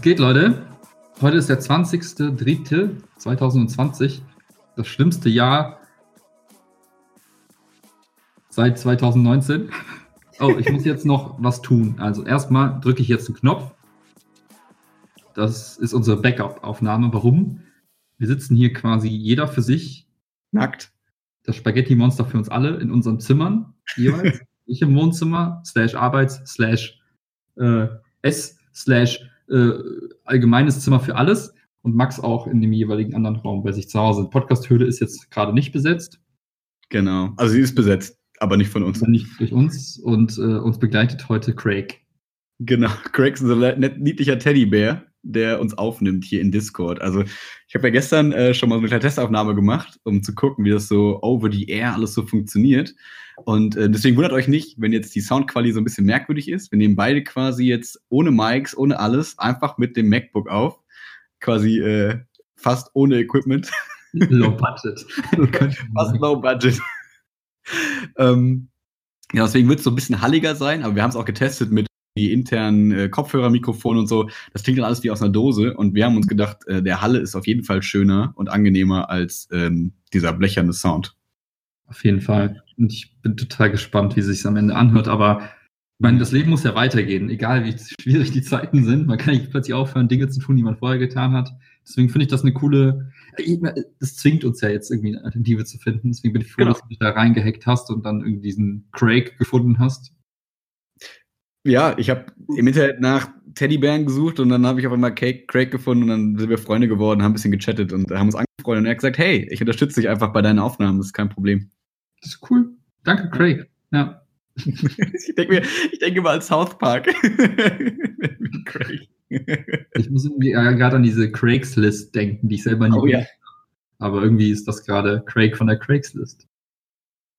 Was geht, Leute? Heute ist der 20.03.2020, das schlimmste Jahr seit 2019. Oh, ich muss jetzt noch was tun. Also erstmal drücke ich jetzt einen Knopf. Das ist unsere Backup-Aufnahme. Warum? Wir sitzen hier quasi jeder für sich. Nackt. Das Spaghetti-Monster für uns alle in unseren Zimmern jeweils. ich im Wohnzimmer, slash Arbeits, slash äh, S, slash äh, allgemeines Zimmer für alles und Max auch in dem jeweiligen anderen Raum bei sich zu Hause. Podcast-Höhle ist jetzt gerade nicht besetzt. Genau. Also sie ist besetzt, aber nicht von uns. Nicht durch uns und äh, uns begleitet heute Craig. Genau. Craig ist ein niedlicher Teddybär, der uns aufnimmt hier in Discord. Also ich habe ja gestern äh, schon mal so eine kleine Testaufnahme gemacht, um zu gucken, wie das so over the air alles so funktioniert. Und äh, deswegen wundert euch nicht, wenn jetzt die Soundqualität so ein bisschen merkwürdig ist. Wir nehmen beide quasi jetzt ohne Mics, ohne alles, einfach mit dem MacBook auf. Quasi äh, fast ohne Equipment. Low Budget. fast low Budget. ähm, ja, deswegen wird es so ein bisschen halliger sein, aber wir haben es auch getestet mit die internen äh, Kopfhörermikrofone und so. Das klingt dann alles wie aus einer Dose und wir haben uns gedacht, äh, der Halle ist auf jeden Fall schöner und angenehmer als ähm, dieser blecherne Sound. Auf jeden Fall. Und ich bin total gespannt, wie es sich am Ende anhört. Aber ich meine, das Leben muss ja weitergehen, egal wie schwierig die Zeiten sind. Man kann nicht plötzlich aufhören, Dinge zu tun, die man vorher getan hat. Deswegen finde ich das eine coole. Das zwingt uns ja jetzt irgendwie eine Alternative zu finden. Deswegen bin ich froh, genau. dass du dich da reingehackt hast und dann irgendwie diesen Craig gefunden hast. Ja, ich habe im Internet nach Teddybären gesucht und dann habe ich auf einmal Craig, Craig gefunden und dann sind wir Freunde geworden, haben ein bisschen gechattet und haben uns angefreundet und er hat gesagt, hey, ich unterstütze dich einfach bei deinen Aufnahmen, das ist kein Problem. Das ist cool. Danke, Craig. Ja. ich denke mir, ich denke mal an South Park. Craig. ich muss irgendwie gerade an diese Craigslist denken, die ich selber nie. Oh, ja. Aber irgendwie ist das gerade Craig von der Craigslist.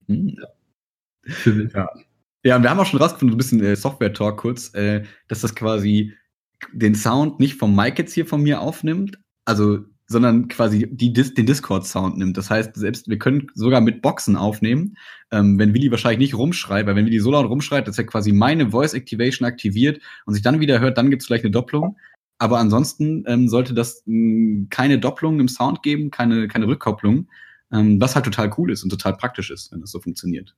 Hm. Ja. Für mich. Ja. ja, und wir haben auch schon rausgefunden, ein bisschen äh, Software-Talk kurz, äh, dass das quasi den Sound nicht vom Mic jetzt hier von mir aufnimmt. Also sondern quasi die, den Discord-Sound nimmt. Das heißt, selbst wir können sogar mit Boxen aufnehmen, ähm, wenn Willi wahrscheinlich nicht rumschreit, weil wenn Willi so laut rumschreit, dass er quasi meine Voice Activation aktiviert und sich dann wieder hört, dann gibt es vielleicht eine Doppelung. Aber ansonsten ähm, sollte das mh, hm, keine Doppelung im Sound geben, keine, keine Rückkopplung, ähm, was halt total cool ist und total praktisch ist, wenn das so funktioniert.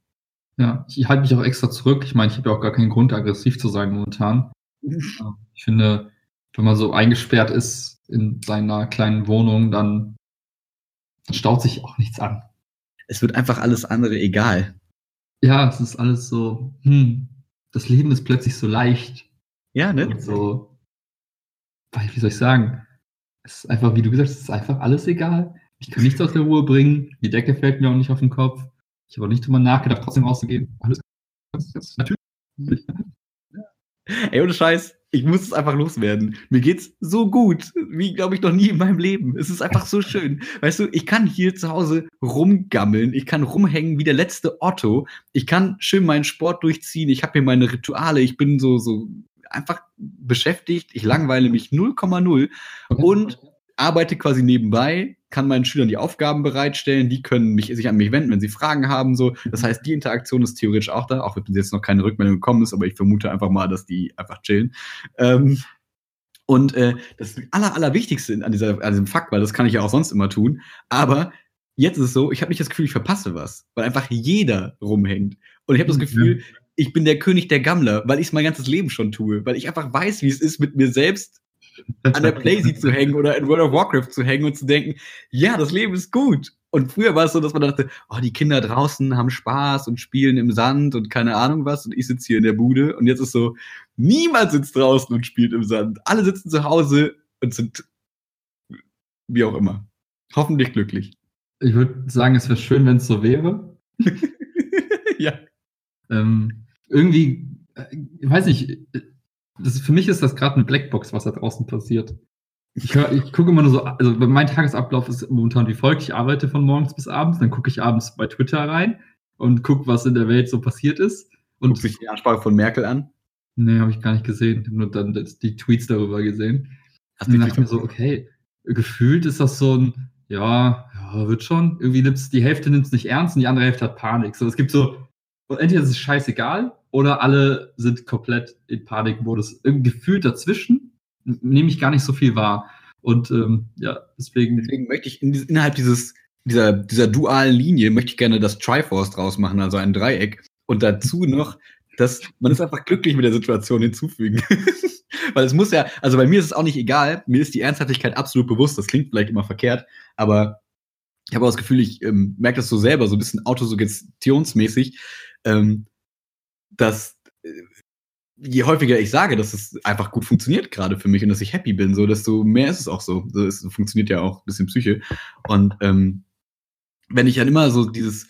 Ja, ich halte mich auch extra zurück. Ich meine, ich habe ja auch gar keinen Grund, aggressiv zu sein momentan. ich finde, wenn man so eingesperrt ist, in seiner kleinen Wohnung, dann staut sich auch nichts an. Es wird einfach alles andere egal. Ja, es ist alles so, hm, das Leben ist plötzlich so leicht. Ja, ne? Und so, wie soll ich sagen? Es ist einfach, wie du gesagt hast, es ist einfach alles egal. Ich kann nichts aus der Ruhe bringen. Die Decke fällt mir auch nicht auf den Kopf. Ich habe auch nicht drüber nachgedacht, trotzdem rauszugehen. Alles natürlich. Ey, ohne Scheiß, ich muss es einfach loswerden. Mir geht's so gut, wie glaube ich noch nie in meinem Leben. Es ist einfach so schön. Weißt du, ich kann hier zu Hause rumgammeln, ich kann rumhängen wie der letzte Otto. Ich kann schön meinen Sport durchziehen, ich habe hier meine Rituale, ich bin so so einfach beschäftigt, ich langweile mich 0,0 und arbeite quasi nebenbei, kann meinen Schülern die Aufgaben bereitstellen, die können mich, sich an mich wenden, wenn sie Fragen haben. So. Das heißt, die Interaktion ist theoretisch auch da, auch wenn jetzt noch keine Rückmeldung gekommen ist, aber ich vermute einfach mal, dass die einfach chillen. Ähm, und äh, das aller, Allerwichtigste an, dieser, an diesem Fakt, weil das kann ich ja auch sonst immer tun, aber jetzt ist es so, ich habe nicht das Gefühl, ich verpasse was, weil einfach jeder rumhängt. Und ich habe das mhm. Gefühl, ich bin der König der Gammler, weil ich es mein ganzes Leben schon tue, weil ich einfach weiß, wie es ist, mit mir selbst an der Playsee zu hängen oder in World of Warcraft zu hängen und zu denken, ja, das Leben ist gut. Und früher war es so, dass man dachte, oh, die Kinder draußen haben Spaß und spielen im Sand und keine Ahnung was und ich sitze hier in der Bude und jetzt ist so, niemand sitzt draußen und spielt im Sand. Alle sitzen zu Hause und sind wie auch immer. Hoffentlich glücklich. Ich würde sagen, es wäre schön, wenn es so wäre. ja. Ähm, irgendwie, ich weiß nicht, das, für mich ist das gerade eine Blackbox, was da draußen passiert. Ich, ich gucke immer nur so, also mein Tagesablauf ist momentan wie folgt. Ich arbeite von morgens bis abends, dann gucke ich abends bei Twitter rein und gucke, was in der Welt so passiert ist. Und Guckt sich die Ansprache von Merkel an? Nee, habe ich gar nicht gesehen. Ich habe nur dann die Tweets darüber gesehen. Hast und dann dachte ich mir so, okay, gefühlt ist das so ein, ja, ja, wird schon. Irgendwie nimmt's, die Hälfte nimmt es nicht ernst und die andere Hälfte hat Panik. So, es gibt so, entweder ist es scheißegal oder alle sind komplett in Panikmodus. Irgendwie gefühlt dazwischen nehme ich gar nicht so viel wahr. Und ähm, ja, deswegen. Deswegen möchte ich in, innerhalb dieses, dieser, dieser dualen Linie möchte ich gerne das Triforce draus machen, also ein Dreieck. Und dazu noch, dass man ist einfach glücklich mit der Situation hinzufügen. Weil es muss ja, also bei mir ist es auch nicht egal, mir ist die Ernsthaftigkeit absolut bewusst, das klingt vielleicht immer verkehrt, aber ich habe auch das Gefühl, ich ähm, merke das so selber, so ein bisschen autosuggestionsmäßig, ähm, dass äh, je häufiger ich sage, dass es einfach gut funktioniert gerade für mich und dass ich happy bin, so desto mehr ist es auch so. Es funktioniert ja auch ein bisschen Psyche. Und ähm, wenn ich dann immer so dieses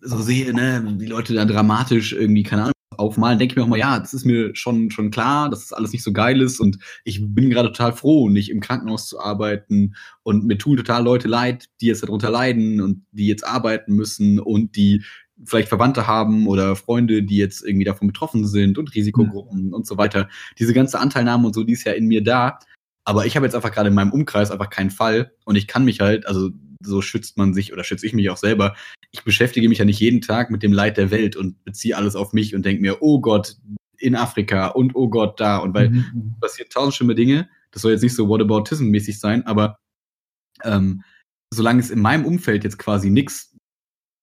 so sehe, ne, die Leute da dramatisch irgendwie, keine Ahnung, aufmalen, denke ich mir auch mal, ja, das ist mir schon, schon klar, dass das alles nicht so geil ist und ich bin gerade total froh, nicht im Krankenhaus zu arbeiten und mir tun total Leute leid, die jetzt darunter leiden und die jetzt arbeiten müssen und die vielleicht Verwandte haben oder Freunde, die jetzt irgendwie davon betroffen sind und Risikogruppen mhm. und so weiter. Diese ganze Anteilnahme und so, die ist ja in mir da. Aber ich habe jetzt einfach gerade in meinem Umkreis einfach keinen Fall und ich kann mich halt, also so schützt man sich oder schütze ich mich auch selber. Ich beschäftige mich ja nicht jeden Tag mit dem Leid der Welt und beziehe alles auf mich und denke mir, oh Gott, in Afrika und oh Gott, da. Und weil mhm. passiert tausend schlimme Dinge, das soll jetzt nicht so Whataboutism-mäßig sein, aber ähm, solange es in meinem Umfeld jetzt quasi nichts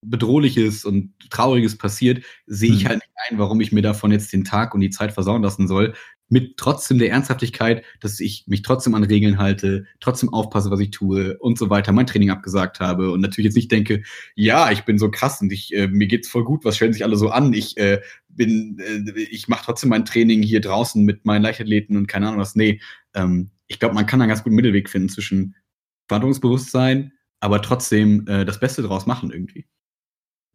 Bedrohliches und Trauriges passiert, sehe ich mhm. halt nicht ein, warum ich mir davon jetzt den Tag und die Zeit versauen lassen soll. Mit trotzdem der Ernsthaftigkeit, dass ich mich trotzdem an Regeln halte, trotzdem aufpasse, was ich tue und so weiter, mein Training abgesagt habe und natürlich jetzt nicht denke, ja, ich bin so krass und ich, äh, mir geht's voll gut, was stellen sich alle so an? Ich äh, bin, äh, ich mache trotzdem mein Training hier draußen mit meinen Leichtathleten und keine Ahnung was. Nee, ähm, ich glaube, man kann einen ganz guten Mittelweg finden zwischen Verantwortungsbewusstsein, aber trotzdem äh, das Beste draus machen irgendwie.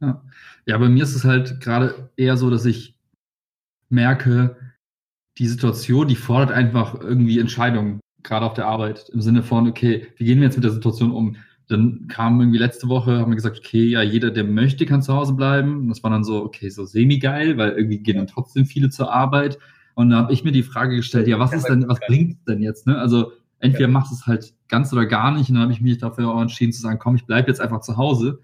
Ja. ja, bei mir ist es halt gerade eher so, dass ich merke, die Situation, die fordert einfach irgendwie Entscheidungen, gerade auf der Arbeit, im Sinne von, okay, wie gehen wir jetzt mit der Situation um? Dann kam irgendwie letzte Woche, haben wir gesagt, okay, ja, jeder, der möchte, kann zu Hause bleiben. Und das war dann so, okay, so semi-geil, weil irgendwie gehen dann trotzdem viele zur Arbeit. Und da habe ich mir die Frage gestellt, ja, was ist denn, was bringt denn jetzt? Ne? Also entweder machst du es halt ganz oder gar nicht. Und dann habe ich mich dafür auch entschieden zu sagen, komm, ich bleibe jetzt einfach zu Hause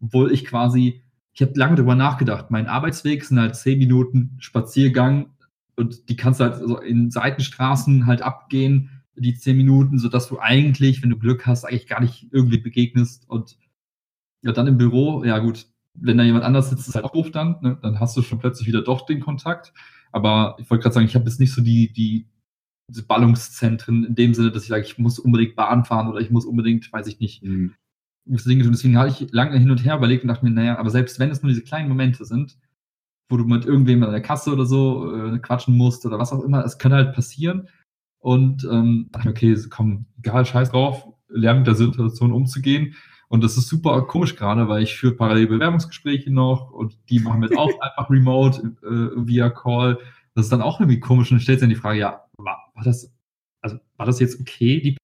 obwohl ich quasi, ich habe lange darüber nachgedacht. Mein Arbeitsweg sind halt zehn Minuten Spaziergang und die kannst du halt so in Seitenstraßen halt abgehen, die zehn Minuten, sodass du eigentlich, wenn du Glück hast, eigentlich gar nicht irgendwie begegnest und ja, dann im Büro, ja gut, wenn da jemand anders sitzt, ist halt auch doof dann, ne? dann hast du schon plötzlich wieder doch den Kontakt. Aber ich wollte gerade sagen, ich habe jetzt nicht so die, die Ballungszentren in dem Sinne, dass ich sage, ich muss unbedingt Bahn fahren oder ich muss unbedingt, weiß ich nicht, mhm Dinge tun. Deswegen habe ich lange hin und her überlegt und dachte mir, naja, aber selbst wenn es nur diese kleinen Momente sind, wo du mit irgendwem an der Kasse oder so äh, quatschen musst oder was auch immer, es kann halt passieren. Und ähm, dachte mir, okay, komm, egal, scheiß drauf, lerne mit der Situation umzugehen. Und das ist super komisch gerade, weil ich führe parallel Bewerbungsgespräche noch und die machen wir jetzt auch einfach remote äh, via Call. Das ist dann auch irgendwie komisch und dann stellt sich dann die Frage, ja, war, war das, also war das jetzt okay, die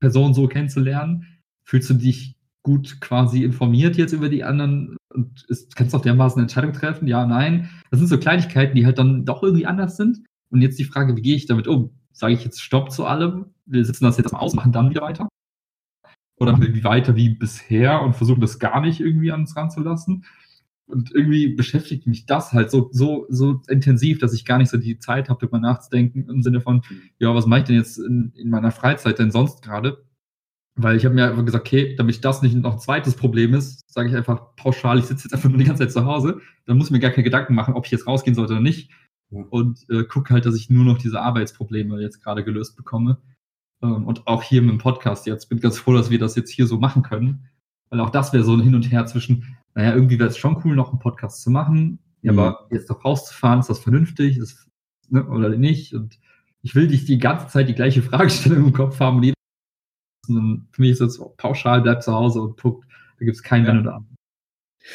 Person so kennenzulernen? Fühlst du dich gut quasi informiert jetzt über die anderen und ist, kannst auf dermaßen eine Entscheidung treffen? Ja, nein. Das sind so Kleinigkeiten, die halt dann doch irgendwie anders sind. Und jetzt die Frage, wie gehe ich damit um? Sage ich jetzt Stopp zu allem? Wir sitzen das jetzt mal aus, machen dann wieder weiter? Oder machen wir weiter wie bisher und versuchen das gar nicht irgendwie an uns ranzulassen? Und irgendwie beschäftigt mich das halt so, so, so intensiv, dass ich gar nicht so die Zeit habe, darüber nachzudenken im Sinne von, ja, was mache ich denn jetzt in, in meiner Freizeit denn sonst gerade? Weil ich habe mir einfach gesagt, okay, damit das nicht noch ein zweites Problem ist, sage ich einfach pauschal, ich sitze jetzt einfach nur die ganze Zeit zu Hause, dann muss ich mir gar keine Gedanken machen, ob ich jetzt rausgehen sollte oder nicht. Ja. Und äh, gucke halt, dass ich nur noch diese Arbeitsprobleme jetzt gerade gelöst bekomme. Ähm, und auch hier mit dem Podcast jetzt. Bin ganz froh, dass wir das jetzt hier so machen können. Weil auch das wäre so ein Hin und Her zwischen, naja, irgendwie wäre es schon cool, noch einen Podcast zu machen. Ja, mhm. aber jetzt doch rauszufahren, ist das vernünftig ist, ne, oder nicht? Und ich will nicht die ganze Zeit die gleiche Fragestellung im Kopf haben und für mich ist es pauschal, bleib zu Hause und guckt, da gibt es keinen ja. Wenn oder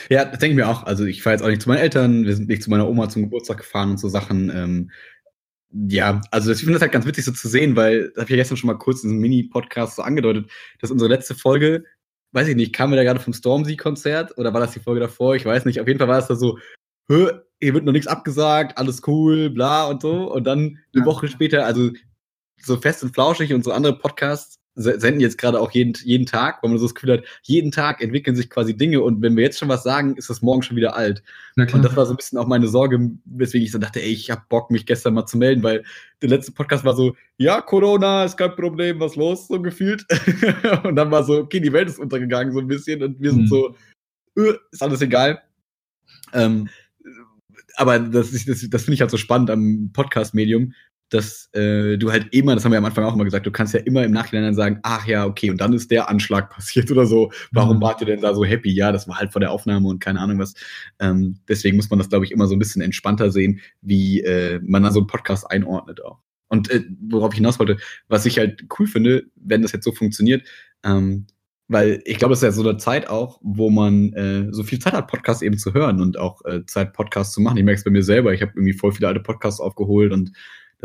Ja, das denke ich mir auch. Also ich fahre jetzt auch nicht zu meinen Eltern, wir sind nicht zu meiner Oma zum Geburtstag gefahren und so Sachen. Ähm, ja, also ich finde das halt ganz witzig so zu sehen, weil, das habe ich ja gestern schon mal kurz in einem Mini-Podcast so angedeutet, dass unsere letzte Folge, weiß ich nicht, kam wir da gerade vom Stormzy-Konzert oder war das die Folge davor? Ich weiß nicht. Auf jeden Fall war es da so, hier wird noch nichts abgesagt, alles cool, bla und so. Und dann eine ja. Woche später, also so fest und flauschig und so andere Podcasts senden jetzt gerade auch jeden, jeden Tag, weil man so das Gefühl hat, jeden Tag entwickeln sich quasi Dinge und wenn wir jetzt schon was sagen, ist das morgen schon wieder alt. Und das war so ein bisschen auch meine Sorge, weswegen ich so dachte, ey, ich hab Bock, mich gestern mal zu melden, weil der letzte Podcast war so, ja, Corona ist kein Problem, was los, so gefühlt. und dann war so, okay, die Welt ist untergegangen so ein bisschen und wir sind mhm. so, öh, ist alles egal. Ähm, aber das, das, das finde ich halt so spannend am Podcast-Medium, dass äh, du halt immer, das haben wir am Anfang auch immer gesagt, du kannst ja immer im Nachhinein dann sagen, ach ja, okay, und dann ist der Anschlag passiert oder so. Warum mhm. wart ihr denn da so happy? Ja, das war halt vor der Aufnahme und keine Ahnung was. Ähm, deswegen muss man das, glaube ich, immer so ein bisschen entspannter sehen, wie äh, man da so einen Podcast einordnet auch. Und äh, worauf ich hinaus wollte, was ich halt cool finde, wenn das jetzt so funktioniert, ähm, weil ich glaube, das ist ja so eine Zeit auch, wo man äh, so viel Zeit hat, Podcasts eben zu hören und auch äh, Zeit, Podcasts zu machen. Ich merke es bei mir selber. Ich habe irgendwie voll viele alte Podcasts aufgeholt und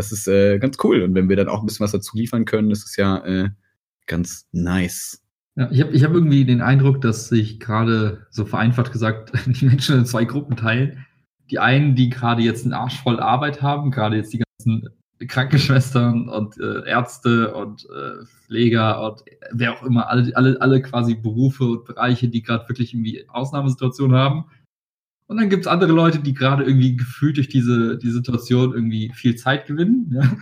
das ist äh, ganz cool. Und wenn wir dann auch ein bisschen was dazu liefern können, ist es ja äh, ganz nice. Ja, ich habe ich hab irgendwie den Eindruck, dass sich gerade, so vereinfacht gesagt, die Menschen in zwei Gruppen teilen. Die einen, die gerade jetzt einen Arsch voll Arbeit haben, gerade jetzt die ganzen Krankenschwestern und äh, Ärzte und äh, Pfleger und wer auch immer, alle, alle, alle quasi Berufe und Bereiche, die gerade wirklich irgendwie Ausnahmesituationen haben. Und dann gibt's andere Leute, die gerade irgendwie gefühlt durch diese die Situation irgendwie viel Zeit gewinnen. Ja?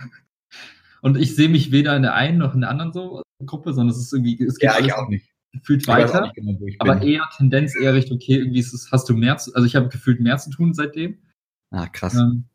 Und ich sehe mich weder in der einen noch in der anderen so Gruppe, sondern es ist irgendwie, es geht ja, ich auch nicht. gefühlt ich weiter. Genau, aber eher Tendenz eher Richtung, okay, irgendwie ist es, hast du mehr zu, also ich habe gefühlt mehr zu tun seitdem. Ah, krass. Ähm,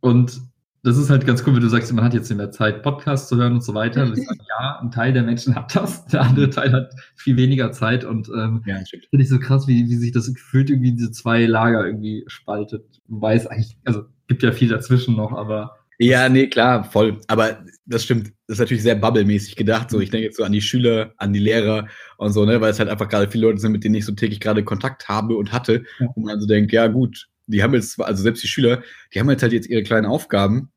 und das ist halt ganz cool, wenn du sagst, man hat jetzt mehr Zeit, Podcasts zu hören und so weiter. Und ich sage, ja, ein Teil der Menschen hat das, der andere Teil hat viel weniger Zeit. Und ähm, ja, finde ich so krass, wie, wie sich das gefühlt irgendwie diese zwei Lager irgendwie spaltet. Wobei es eigentlich, also gibt ja viel dazwischen noch, aber. Ja, nee, klar, voll. Aber das stimmt. Das ist natürlich sehr bubblemäßig gedacht. So, ich denke jetzt so an die Schüler, an die Lehrer und so, ne, weil es halt einfach gerade viele Leute sind, mit denen ich so täglich gerade Kontakt habe und hatte. Ja. Und man so denkt, ja, gut, die haben jetzt, also selbst die Schüler, die haben jetzt halt jetzt ihre kleinen Aufgaben.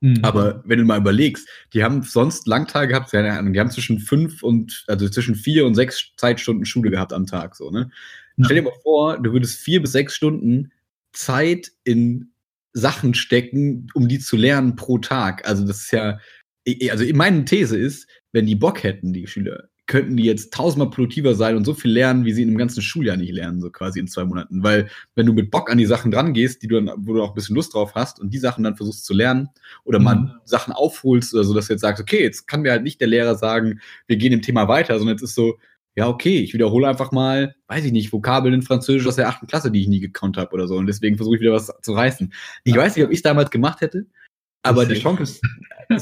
Mhm. Aber wenn du mal überlegst, die haben sonst Langtage gehabt, die haben zwischen fünf und, also zwischen vier und sechs Zeitstunden Schule gehabt am Tag, so, ne? Ja. Stell dir mal vor, du würdest vier bis sechs Stunden Zeit in Sachen stecken, um die zu lernen pro Tag. Also das ist ja, also meine These ist, wenn die Bock hätten, die Schüler, könnten die jetzt tausendmal produktiver sein und so viel lernen, wie sie in einem ganzen Schuljahr nicht lernen, so quasi in zwei Monaten. Weil wenn du mit Bock an die Sachen dran gehst, die du dann, wo du auch ein bisschen Lust drauf hast und die Sachen dann versuchst zu lernen oder mhm. mal Sachen aufholst oder so, dass du jetzt sagst, okay, jetzt kann mir halt nicht der Lehrer sagen, wir gehen im Thema weiter, sondern jetzt ist so, ja, okay, ich wiederhole einfach mal, weiß ich nicht, Vokabeln in Französisch aus der achten Klasse, die ich nie gekonnt habe oder so. Und deswegen versuche ich wieder was zu reißen. Ich ja. weiß nicht, ob ich es damals gemacht hätte, aber die Chance ist,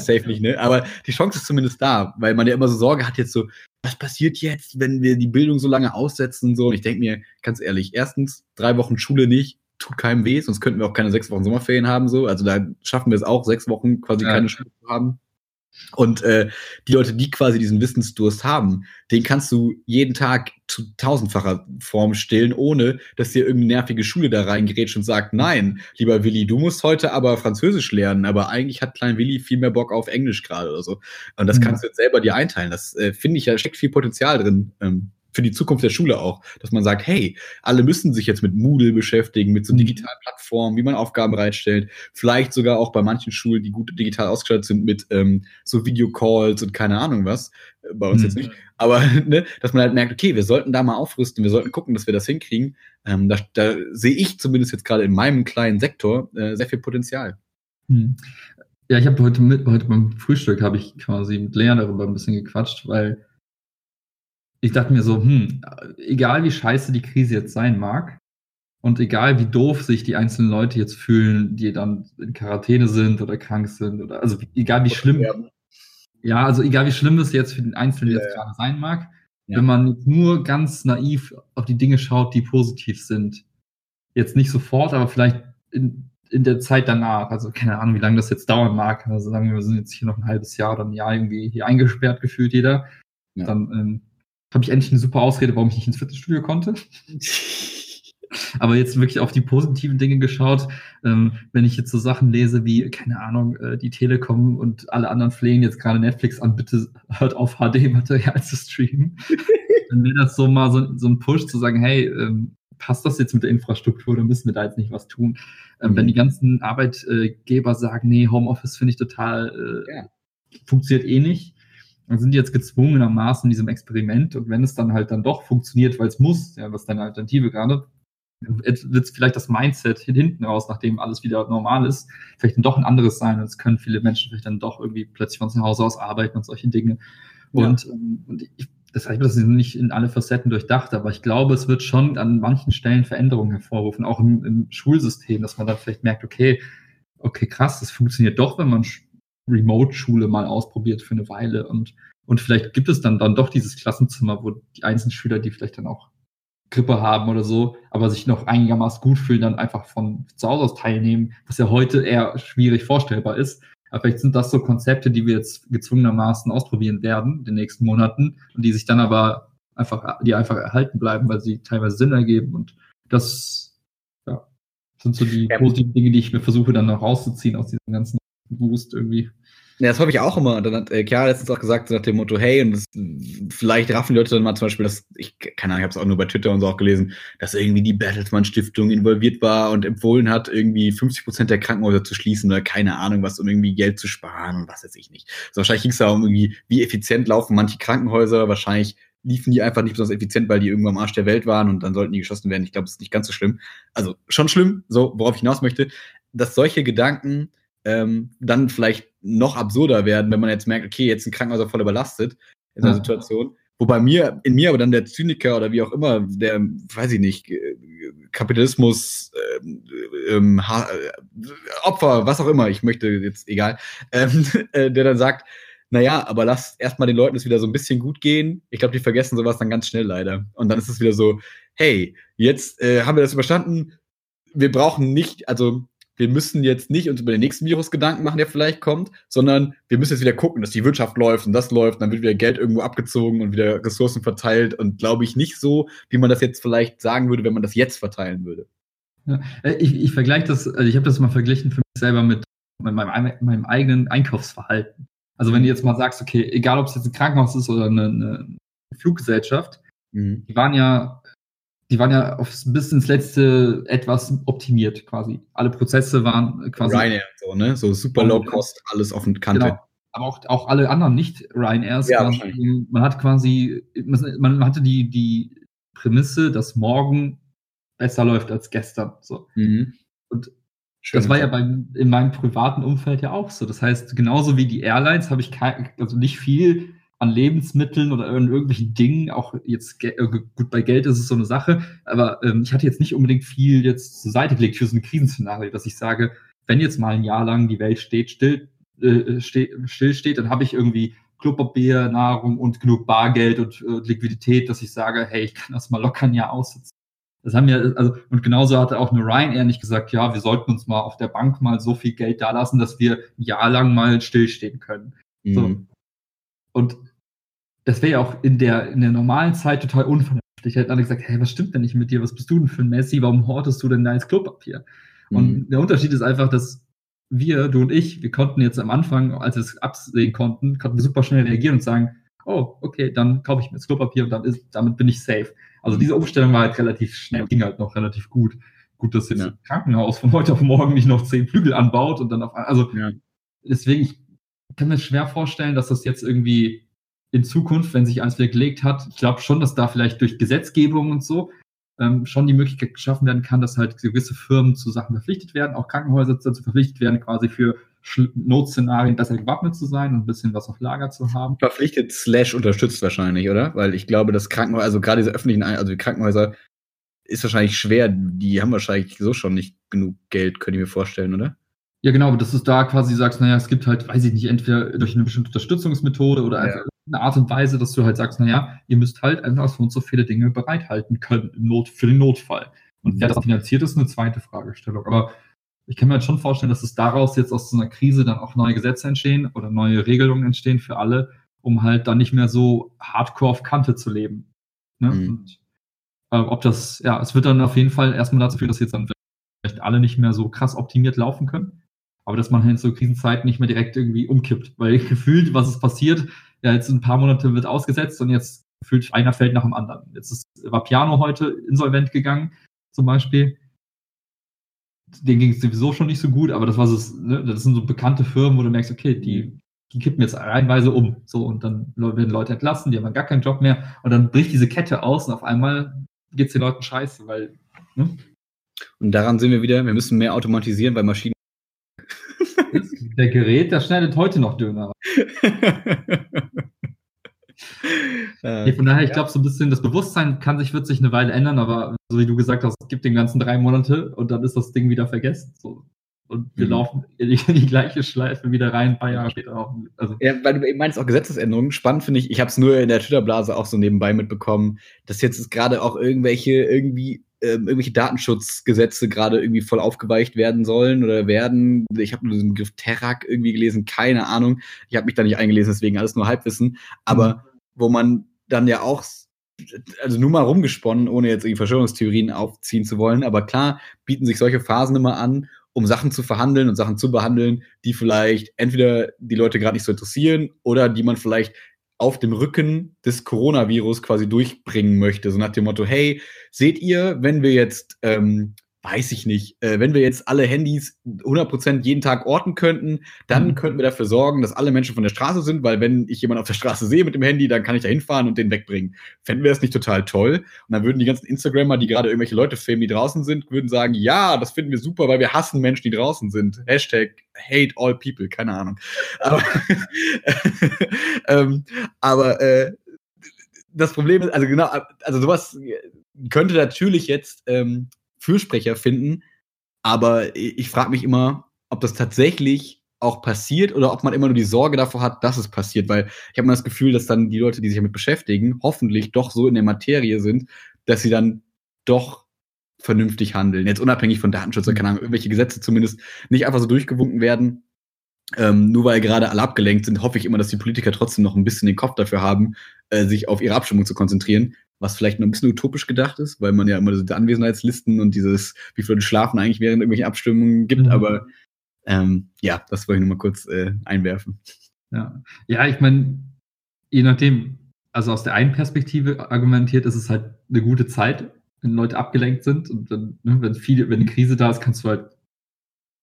safe nicht, ne? Aber die Chance ist zumindest da, weil man ja immer so Sorge hat jetzt so, was passiert jetzt, wenn wir die Bildung so lange aussetzen und so. Und ich denke mir, ganz ehrlich, erstens, drei Wochen Schule nicht, tut keinem weh, sonst könnten wir auch keine sechs Wochen Sommerferien haben, so. Also da schaffen wir es auch, sechs Wochen quasi ja. keine Schule zu haben. Und äh, die Leute, die quasi diesen Wissensdurst haben, den kannst du jeden Tag zu tausendfacher Form stillen, ohne dass dir irgendeine nervige Schule da reingerätscht und sagt, nein, lieber Willi, du musst heute aber Französisch lernen, aber eigentlich hat Klein Willi viel mehr Bock auf Englisch gerade oder so. Und das mhm. kannst du jetzt selber dir einteilen. Das äh, finde ich, da steckt viel Potenzial drin. Ähm, für die Zukunft der Schule auch, dass man sagt, hey, alle müssen sich jetzt mit Moodle beschäftigen, mit so mhm. digitalen Plattformen, wie man Aufgaben bereitstellt, vielleicht sogar auch bei manchen Schulen, die gut digital ausgestattet sind, mit ähm, so Videocalls und keine Ahnung was, äh, bei uns mhm. jetzt nicht, aber ne, dass man halt merkt, okay, wir sollten da mal aufrüsten, wir sollten gucken, dass wir das hinkriegen. Ähm, da, da sehe ich zumindest jetzt gerade in meinem kleinen Sektor äh, sehr viel Potenzial. Mhm. Ja, ich habe heute mit, heute beim Frühstück habe ich quasi mit Lea darüber ein bisschen gequatscht, weil ich dachte mir so, hm, egal wie scheiße die Krise jetzt sein mag und egal wie doof sich die einzelnen Leute jetzt fühlen, die dann in Quarantäne sind oder krank sind oder also egal wie schlimm, ja, also egal wie schlimm es jetzt für den Einzelnen ja, jetzt ja. gerade sein mag, ja. wenn man nur ganz naiv auf die Dinge schaut, die positiv sind, jetzt nicht sofort, aber vielleicht in, in der Zeit danach, also keine Ahnung, wie lange das jetzt dauern mag, also sagen wir, wir sind jetzt hier noch ein halbes Jahr oder ein Jahr irgendwie hier eingesperrt gefühlt jeder, dann ähm, habe ich endlich eine super Ausrede, warum ich nicht ins Fitnessstudio konnte. Aber jetzt wirklich auf die positiven Dinge geschaut, ähm, wenn ich jetzt so Sachen lese wie, keine Ahnung, äh, die Telekom und alle anderen flehen jetzt gerade Netflix an, bitte hört auf HD-Material zu streamen, dann wäre das so mal so, so ein Push zu sagen, hey, ähm, passt das jetzt mit der Infrastruktur, dann müssen wir da jetzt nicht was tun. Ähm, mhm. Wenn die ganzen Arbeitgeber sagen, nee, Homeoffice finde ich total, äh, ja. funktioniert eh nicht, sind die jetzt gezwungenermaßen in diesem Experiment und wenn es dann halt dann doch funktioniert, weil es muss, ja, was deine Alternative gerade, wird vielleicht das Mindset hinten raus, nachdem alles wieder normal ist, vielleicht dann doch ein anderes sein. Und es können viele Menschen vielleicht dann doch irgendwie plötzlich von zu Hause aus arbeiten und solche Dinge. Und, ja. ähm, und ich, das heißt, das ist nicht in alle Facetten durchdacht, aber ich glaube, es wird schon an manchen Stellen Veränderungen hervorrufen, auch im, im Schulsystem, dass man dann vielleicht merkt, okay, okay, krass, das funktioniert doch, wenn man Remote-Schule mal ausprobiert für eine Weile und, und vielleicht gibt es dann, dann doch dieses Klassenzimmer, wo die einzelnen Schüler, die vielleicht dann auch Grippe haben oder so, aber sich noch einigermaßen gut fühlen, dann einfach von zu Hause aus teilnehmen, was ja heute eher schwierig vorstellbar ist. Aber vielleicht sind das so Konzepte, die wir jetzt gezwungenermaßen ausprobieren werden in den nächsten Monaten und die sich dann aber einfach, die einfach erhalten bleiben, weil sie teilweise Sinn ergeben. Und das ja, sind so die ja. positiven Dinge, die ich mir versuche dann noch rauszuziehen aus diesem ganzen Boost irgendwie. Ja, das hoffe ich auch immer. Dann hat äh, Chiara letztens auch gesagt, nach dem Motto, hey, und das, vielleicht raffen die Leute dann mal zum Beispiel, dass, ich, keine Ahnung, ich habe es auch nur bei Twitter und so auch gelesen, dass irgendwie die Bertelsmann Stiftung involviert war und empfohlen hat, irgendwie 50 Prozent der Krankenhäuser zu schließen oder keine Ahnung was, um irgendwie Geld zu sparen und was weiß ich nicht. Also wahrscheinlich ging es da um irgendwie, wie effizient laufen manche Krankenhäuser, wahrscheinlich liefen die einfach nicht besonders effizient, weil die irgendwo am Arsch der Welt waren und dann sollten die geschossen werden. Ich glaube, es ist nicht ganz so schlimm. Also schon schlimm, so worauf ich hinaus möchte, dass solche Gedanken ähm, dann vielleicht noch absurder werden, wenn man jetzt merkt, okay, jetzt sind Krankenhäuser voll überlastet in der ja. Situation. Wobei mir, in mir aber dann der Zyniker oder wie auch immer, der, weiß ich nicht, Kapitalismus, äh, ähm, äh, Opfer, was auch immer, ich möchte jetzt, egal, ähm, äh, der dann sagt, naja, aber lass erstmal den Leuten es wieder so ein bisschen gut gehen. Ich glaube, die vergessen sowas dann ganz schnell leider. Und dann ist es wieder so, hey, jetzt äh, haben wir das überstanden. Wir brauchen nicht, also wir müssen jetzt nicht uns über den nächsten Virus Gedanken machen, der vielleicht kommt, sondern wir müssen jetzt wieder gucken, dass die Wirtschaft läuft und das läuft, und dann wird wieder Geld irgendwo abgezogen und wieder Ressourcen verteilt und glaube ich nicht so, wie man das jetzt vielleicht sagen würde, wenn man das jetzt verteilen würde. Ja, äh, ich, ich vergleiche das, also ich habe das mal verglichen für mich selber mit meinem, meinem eigenen Einkaufsverhalten. Also wenn du jetzt mal sagst, okay, egal ob es jetzt ein Krankenhaus ist oder eine, eine Fluggesellschaft, mhm. die waren ja die waren ja aufs, bis ins letzte etwas optimiert quasi. Alle Prozesse waren quasi. Ryanair, so, ne? So super low cost, alles auf den Kante. Genau. Aber auch, auch alle anderen nicht Ryanairs. Ja, quasi, man hat quasi, man hatte die, die Prämisse, dass morgen besser läuft als gestern. So. Mhm. Und Schön das war ja bei, in meinem privaten Umfeld ja auch so. Das heißt, genauso wie die Airlines habe ich kein, also nicht viel an Lebensmitteln oder in irgendwelchen Dingen, auch jetzt äh, gut bei Geld ist es so eine Sache, aber ähm, ich hatte jetzt nicht unbedingt viel jetzt zur Seite gelegt für so ein Krisenszenario, dass ich sage, wenn jetzt mal ein Jahr lang die Welt steht, still, äh, steht, still steht, dann habe ich irgendwie Klopapier, Nahrung und genug Bargeld und äh, Liquidität, dass ich sage, hey, ich kann das mal locker ein Jahr aussitzen. Das haben ja, also, und genauso hatte auch eine Ryanair nicht gesagt, ja, wir sollten uns mal auf der Bank mal so viel Geld da lassen, dass wir ein Jahr lang mal stillstehen können. Mhm. So. Und das wäre ja auch in der, in der normalen Zeit total unvernünftig. Ich hätte alle gesagt, hey, was stimmt denn nicht mit dir? Was bist du denn für ein Messi? Warum hortest du denn da ins Klopapier? Mhm. Und der Unterschied ist einfach, dass wir, du und ich, wir konnten jetzt am Anfang, als wir es absehen konnten, konnten wir super schnell reagieren und sagen, oh, okay, dann kaufe ich mir das Klopapier und dann ist, damit bin ich safe. Also diese Umstellung war halt relativ schnell, ging halt noch relativ gut. Gut, dass jetzt ja. ein Krankenhaus von heute auf morgen nicht noch zehn Flügel anbaut und dann auf, also ja. deswegen, ich kann mir schwer vorstellen, dass das jetzt irgendwie in Zukunft, wenn sich alles wieder gelegt hat, ich glaube schon, dass da vielleicht durch Gesetzgebung und so ähm, schon die Möglichkeit geschaffen werden kann, dass halt gewisse Firmen zu Sachen verpflichtet werden, auch Krankenhäuser dazu verpflichtet werden, quasi für Notszenarien besser gewappnet zu sein und ein bisschen was auf Lager zu haben. Verpflichtet slash unterstützt wahrscheinlich, oder? Weil ich glaube, das Krankenhäuser, also gerade diese öffentlichen, also die Krankenhäuser, ist wahrscheinlich schwer. Die haben wahrscheinlich so schon nicht genug Geld, könnte ich mir vorstellen, oder? Ja, genau, dass du da quasi sagst, naja, es gibt halt, weiß ich nicht, entweder durch eine bestimmte Unterstützungsmethode oder einfach eine Art und Weise, dass du halt sagst, naja, ihr müsst halt einfach so und so viele Dinge bereithalten können Not, für den Notfall. Und wer das finanziert, ist eine zweite Fragestellung. Aber ich kann mir halt schon vorstellen, dass es daraus jetzt aus so einer Krise dann auch neue Gesetze entstehen oder neue Regelungen entstehen für alle, um halt dann nicht mehr so hardcore auf Kante zu leben. Ne? Mhm. Und Äh, ob das, ja, es wird dann auf jeden Fall erstmal dazu führen, dass jetzt dann vielleicht alle nicht mehr so krass optimiert laufen können. Aber dass man halt in so Krisenzeiten nicht mehr direkt irgendwie umkippt. Weil gefühlt, was ist passiert, ja, jetzt ein paar Monate wird ausgesetzt und jetzt gefühlt einer fällt nach dem anderen. Jetzt ist Vapiano heute insolvent gegangen, zum Beispiel. Den ging es sowieso schon nicht so gut, aber das war so, ne, das sind so bekannte Firmen, wo du merkst, okay, die, die kippen jetzt reihenweise um. So, und dann werden Leute entlassen, die haben dann gar keinen Job mehr. Und dann bricht diese Kette aus und auf einmal geht es den Leuten scheiße, weil, ne? Und daran sind wir wieder, wir müssen mehr automatisieren, weil Maschinen. Der Gerät, der schneidet heute noch Döner. äh, von daher, ich glaube, so ein bisschen das Bewusstsein kann sich, wird sich eine Weile ändern, aber so wie du gesagt hast, es gibt den ganzen drei Monate und dann ist das Ding wieder vergessen. So. Und wir mhm. laufen in die, in die, gleiche Schleife wieder rein, ein paar Jahre später auch. Also. Ja, weil du eben meinst, auch Gesetzesänderungen. Spannend finde ich, ich habe es nur in der Twitter-Blase auch so nebenbei mitbekommen, dass jetzt gerade auch irgendwelche irgendwie ähm, irgendwelche Datenschutzgesetze gerade irgendwie voll aufgeweicht werden sollen oder werden. Ich habe nur den Begriff Terrak irgendwie gelesen, keine Ahnung. Ich habe mich da nicht eingelesen, deswegen alles nur Halbwissen. Aber mhm. wo man dann ja auch also nur mal rumgesponnen, ohne jetzt irgendwie Verschwörungstheorien aufziehen zu wollen, aber klar bieten sich solche Phasen immer an, um Sachen zu verhandeln und Sachen zu behandeln, die vielleicht entweder die Leute gerade nicht so interessieren oder die man vielleicht auf dem Rücken des Coronavirus quasi durchbringen möchte. So nach dem Motto, hey, seht ihr, wenn wir jetzt ähm, weiß ich nicht, äh, wenn wir jetzt alle Handys 100% jeden Tag orten könnten, dann mhm. könnten wir dafür sorgen, dass alle Menschen von der Straße sind, weil wenn ich jemanden auf der Straße sehe mit dem Handy, dann kann ich da hinfahren und den wegbringen. Fänden wir das nicht total toll? Und dann würden die ganzen Instagrammer, die gerade irgendwelche Leute filmen, die draußen sind, würden sagen, ja, das finden wir super, weil wir hassen Menschen, die draußen sind. Hashtag hate all people, keine Ahnung. Aber, ähm, aber äh, das Problem ist, also genau, also sowas könnte natürlich jetzt ähm, Fürsprecher finden. Aber ich frage mich immer, ob das tatsächlich auch passiert oder ob man immer nur die Sorge davor hat, dass es passiert. Weil ich habe immer das Gefühl, dass dann die Leute, die sich damit beschäftigen, hoffentlich doch so in der Materie sind, dass sie dann doch vernünftig handeln. Jetzt unabhängig von Datenschutz oder keine Ahnung, irgendwelche Gesetze zumindest nicht einfach so durchgewunken werden. Ähm, nur weil gerade alle abgelenkt sind, hoffe ich immer, dass die Politiker trotzdem noch ein bisschen den Kopf dafür haben, äh, sich auf ihre Abstimmung zu konzentrieren was vielleicht noch ein bisschen utopisch gedacht ist, weil man ja immer diese Anwesenheitslisten und dieses, wie viele schlafen eigentlich während irgendwelchen Abstimmungen gibt, mhm. aber ähm, ja, das wollte ich nur mal kurz äh, einwerfen. Ja, ja ich meine, je nachdem, also aus der einen Perspektive argumentiert, ist es halt eine gute Zeit, wenn Leute abgelenkt sind und dann, ne, wenn viele, wenn eine Krise da ist, kannst du halt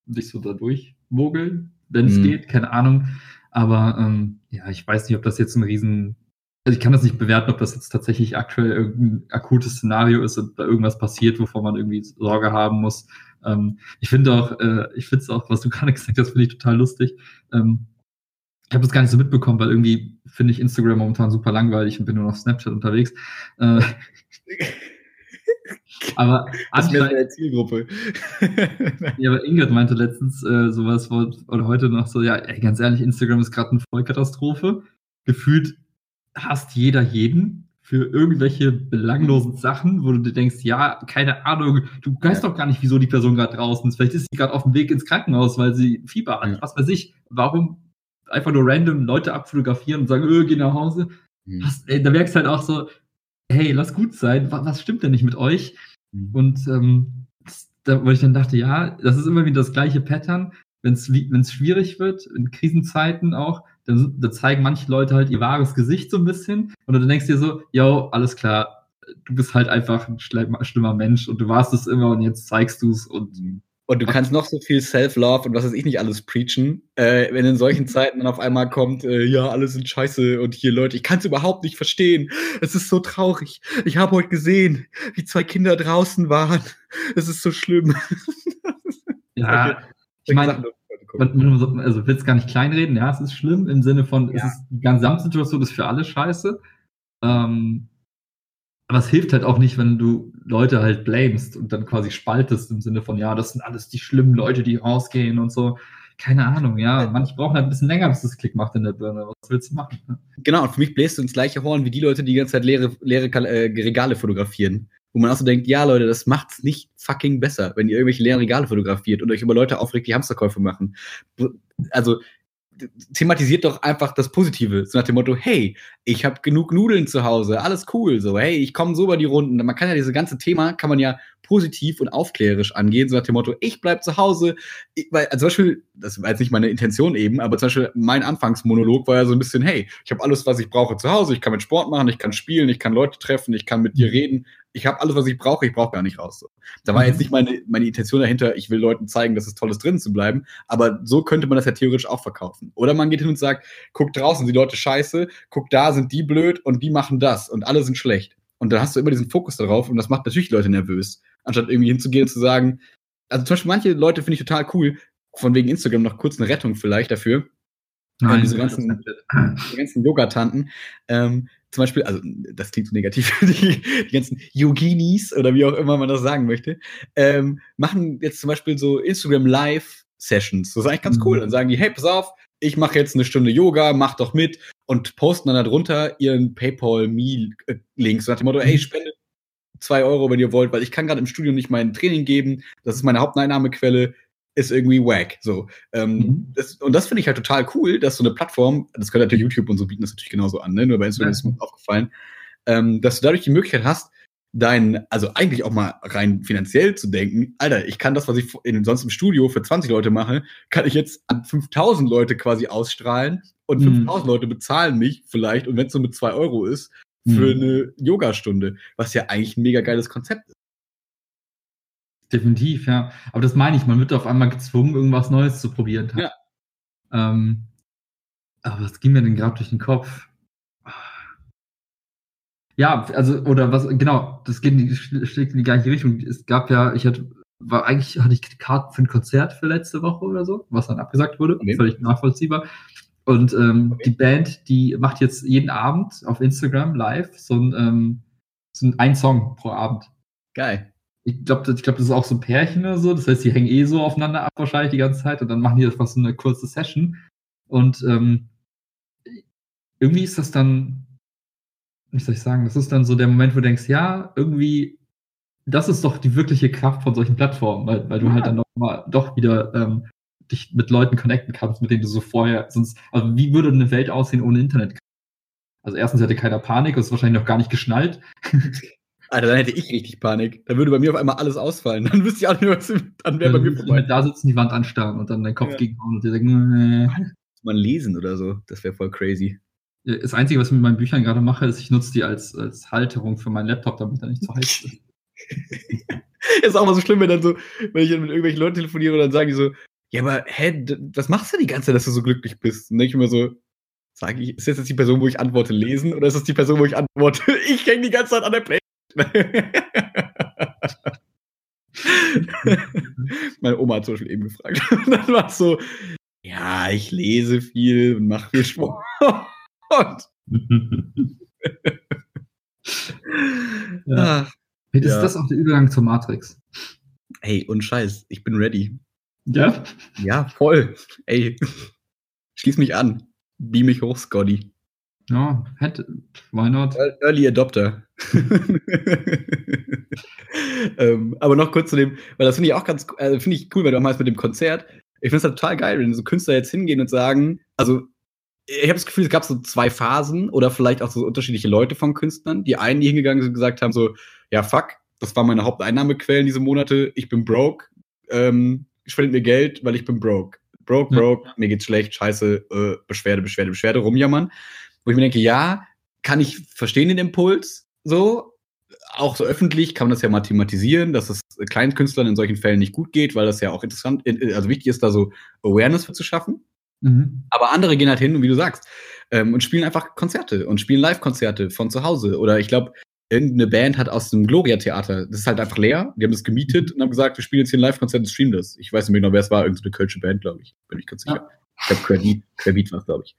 dich so da durchmogeln, wenn es mhm. geht, keine Ahnung. Aber ähm, ja, ich weiß nicht, ob das jetzt ein riesen also ich kann das nicht bewerten, ob das jetzt tatsächlich aktuell irgendein akutes Szenario ist und da irgendwas passiert, wovor man irgendwie Sorge haben muss. Ähm, ich finde auch, äh, ich finde es auch, was du gerade gesagt hast, finde ich total lustig. Ähm, ich habe das gar nicht so mitbekommen, weil irgendwie finde ich Instagram momentan super langweilig und bin nur noch Snapchat unterwegs. Äh, aber das ist eine Zielgruppe. ja, aber Ingrid meinte letztens äh, sowas, oder heute noch so, ja, ey, ganz ehrlich, Instagram ist gerade eine Vollkatastrophe. Gefühlt hasst jeder jeden für irgendwelche belanglosen Sachen, wo du dir denkst, ja, keine Ahnung, du weißt ja. doch gar nicht, wieso die Person gerade draußen ist. Vielleicht ist sie gerade auf dem Weg ins Krankenhaus, weil sie Fieber hat. Ja. Was weiß ich. Warum einfach nur random Leute abfotografieren und sagen, öh, geh nach Hause? Mhm. Was, ey, da merkst du halt auch so, hey, lass gut sein, was, was stimmt denn nicht mit euch? Mhm. Und ähm, da, wo ich dann dachte, ja, das ist immer wieder das gleiche Pattern wenn es schwierig wird, in Krisenzeiten auch, dann, dann, zeigen manche Leute halt ihr wahres Gesicht so ein bisschen. Und dann denkst du dir so, yo, alles klar, du bist halt einfach ein schlimmer Mensch und du warst es immer und jetzt zeigst du es und. Und du kannst noch so viel Self-Love und was weiß ich nicht alles preachen, äh, wenn in solchen Zeiten dann auf einmal kommt, äh, ja, alle sind scheiße und hier Leute, ich kann es überhaupt nicht verstehen. Es ist so traurig. Ich habe heute gesehen, wie zwei Kinder draußen waren. Es ist so schlimm. Ja. Ich meine, also will es gar nicht kleinreden, ja, es ist schlimm im Sinne von, ja. es ist die Gesamtsituation ist für alle scheiße. Ähm, aber es hilft halt auch nicht, wenn du Leute halt blamest und dann quasi spaltest im Sinne von, ja, das sind alles die schlimmen Leute, die rausgehen und so. Keine Ahnung, ja. Manche brauchen halt ein bisschen länger, bis das Klick macht in der Birne. Was willst du machen? Ne? Genau, und für mich bläst du ins gleiche Horn wie die Leute, die die ganze Zeit leere, leere äh, Regale fotografieren wo man auch so denkt, ja, Leute, das macht's nicht fucking besser, wenn ihr irgendwelche leeren Regale fotografiert und euch über Leute aufregt, die Hamsterkäufe machen. Also, thematisiert doch einfach das Positive. So nach dem Motto, hey, ich habe genug Nudeln zu Hause, alles cool. So, hey, ich komme so über die Runden. Man kann ja dieses ganze Thema, kann man ja positiv und aufklärerisch angehen, so nach dem Motto, ich bleib zu Hause. Ich, weil, also zum Beispiel, das war jetzt nicht meine Intention eben, aber zum Beispiel mein Anfangsmonolog war ja so ein bisschen, hey, ich habe alles, was ich brauche zu Hause, ich kann mit Sport machen, ich kann spielen, ich kann Leute treffen, ich kann mit dir reden, ich habe alles, was ich brauche, ich brauche gar nicht raus. So. Da war jetzt nicht meine, meine Intention dahinter, ich will Leuten zeigen, dass es toll ist, drin zu bleiben, aber so könnte man das ja theoretisch auch verkaufen. Oder man geht hin und sagt, guck draußen, die Leute scheiße, guck da, sind die blöd und die machen das und alle sind schlecht. Und dann hast du immer diesen Fokus darauf und das macht natürlich Leute nervös anstatt irgendwie hinzugehen und zu sagen, also zum Beispiel manche Leute finde ich total cool, von wegen Instagram noch kurz eine Rettung vielleicht dafür. Nein, diese ganzen, die ganzen Yoga-Tanten. Ähm, zum Beispiel, also das klingt so negativ, die, die ganzen Yoginis oder wie auch immer man das sagen möchte, ähm, machen jetzt zum Beispiel so Instagram Live Sessions. Das ist eigentlich ganz cool. Mhm. Dann sagen die, hey, pass auf, ich mache jetzt eine Stunde Yoga, mach doch mit und posten dann darunter ihren PayPal-Me-Links. Nach dem Motto, ey, mhm. spende zwei Euro, wenn ihr wollt, weil ich kann gerade im Studio nicht mein Training geben. Das ist meine Haupteinnahmequelle ist irgendwie wack. So. Ähm, mhm. das, und das finde ich halt total cool, dass so eine Plattform, das könnte natürlich YouTube und so bieten das natürlich genauso an, ne? nur bei Instagram ja. ist mir aufgefallen, ähm, dass du dadurch die Möglichkeit hast, dein, also eigentlich auch mal rein finanziell zu denken, Alter, ich kann das, was ich in, sonst im Studio für 20 Leute mache, kann ich jetzt an 5000 Leute quasi ausstrahlen und 5000 mhm. Leute bezahlen mich vielleicht und wenn es so mit zwei Euro ist, für mhm. eine Yogastunde, was ja eigentlich ein mega geiles Konzept ist. Definitiv, ja. Aber das meine ich, man wird auf einmal gezwungen, irgendwas Neues zu probieren. Ja. Ähm, aber was ging mir denn gerade durch den Kopf? Ja, also, oder was, genau, das geht in die, schlägt in die gleiche Richtung. Es gab ja, ich hatte, war eigentlich, hatte ich Karten für ein Konzert für letzte Woche oder so, was dann abgesagt wurde, okay. völlig nachvollziehbar. Und ähm, okay. die Band, die macht jetzt jeden Abend auf Instagram live so ein, ähm, so ein, ein Song pro Abend. Geil. Ich glaube, ich glaub, das ist auch so ein Pärchen oder so. Das heißt, die hängen eh so aufeinander ab wahrscheinlich die ganze Zeit und dann machen die einfach so eine kurze Session. Und ähm, irgendwie ist das dann, wie soll ich sagen, das ist dann so der Moment, wo du denkst, ja, irgendwie, das ist doch die wirkliche Kraft von solchen Plattformen, weil, weil du halt dann doch mal doch wieder ähm, dich mit Leuten connecten kannst, mit denen du so vorher, sonst, also wie würde eine Welt aussehen ohne Internet? Also erstens hätte keiner Panik, das ist wahrscheinlich noch gar nicht geschnallt. Alter, dann hätte ich richtig Panik. Dann würde bei mir auf einmal alles ausfallen. Dann wüsste ich auch nicht, was dann wäre bei mir vorbei. Da sitzen, die Wand anstarren und dann dein Kopf ja. gegenhauen und dir denken, nee. Man lesen oder so, das wäre voll crazy. Das Einzige, was ich mit meinen Büchern gerade mache, ist, ich nutze die als, als Halterung für meinen Laptop, damit er nicht zu heiß ist. ist auch mal so schlimm, wenn dann so, wenn ich mit irgendwelchen Leuten telefoniere und dann sagen die so, ja, aber hä, was machst du die ganze Zeit, dass du so glücklich bist? Und denke ich mir so, sage ich, ist das jetzt die Person, wo ich antworte, lesen oder ist das die Person, wo ich antworte, ich hänge die ganze Zeit an der Play? Meine Oma hat zum Beispiel eben gefragt. Und dann war es so, ja, ich lese viel und mache viel Sport. ja. Ach, ist ja. das auch der Übergang zur Matrix? Ey, und Scheiß, ich bin ready. Ja? Ja, voll. Ey, schließ mich an. Beam mich hoch, Scotty. Ja, hätte, why not? Early Adopter. ähm, aber noch kurz zu dem, weil das finde ich auch ganz, äh, finde ich cool, weil du auch mal mit dem Konzert. Ich finde es halt total geil, wenn so Künstler jetzt hingehen und sagen, also ich habe das Gefühl, es gab so zwei Phasen oder vielleicht auch so unterschiedliche Leute von Künstlern. Die einen, die hingegangen sind, gesagt haben so, ja fuck, das war meine Haupteinnahmequellen diese Monate, ich bin broke, ähm, spendet mir Geld, weil ich bin broke. Broke, broke, ja. mir geht's schlecht, scheiße, äh, Beschwerde, Beschwerde, Beschwerde, rumjammern. Wo ich mir denke, ja, kann ich verstehen den Impuls, so. Auch so öffentlich kann man das ja mathematisieren, dass es kleinen Künstlern in solchen Fällen nicht gut geht, weil das ja auch interessant, also wichtig ist, da so Awareness für zu schaffen. Mhm. Aber andere gehen halt hin, wie du sagst, ähm, und spielen einfach Konzerte und spielen Live-Konzerte von zu Hause. Oder ich glaube, irgendeine Band hat aus dem Gloria-Theater, das ist halt einfach leer, die haben das gemietet und haben gesagt, wir spielen jetzt hier ein Live-Konzert und streamen das. Ich weiß nicht mehr genau, wer es war, irgendeine kölsche Band, glaube ich. Bin ich ganz sicher. Ja. Ich glaube, Querbeat, Querbeat war es, glaube ich.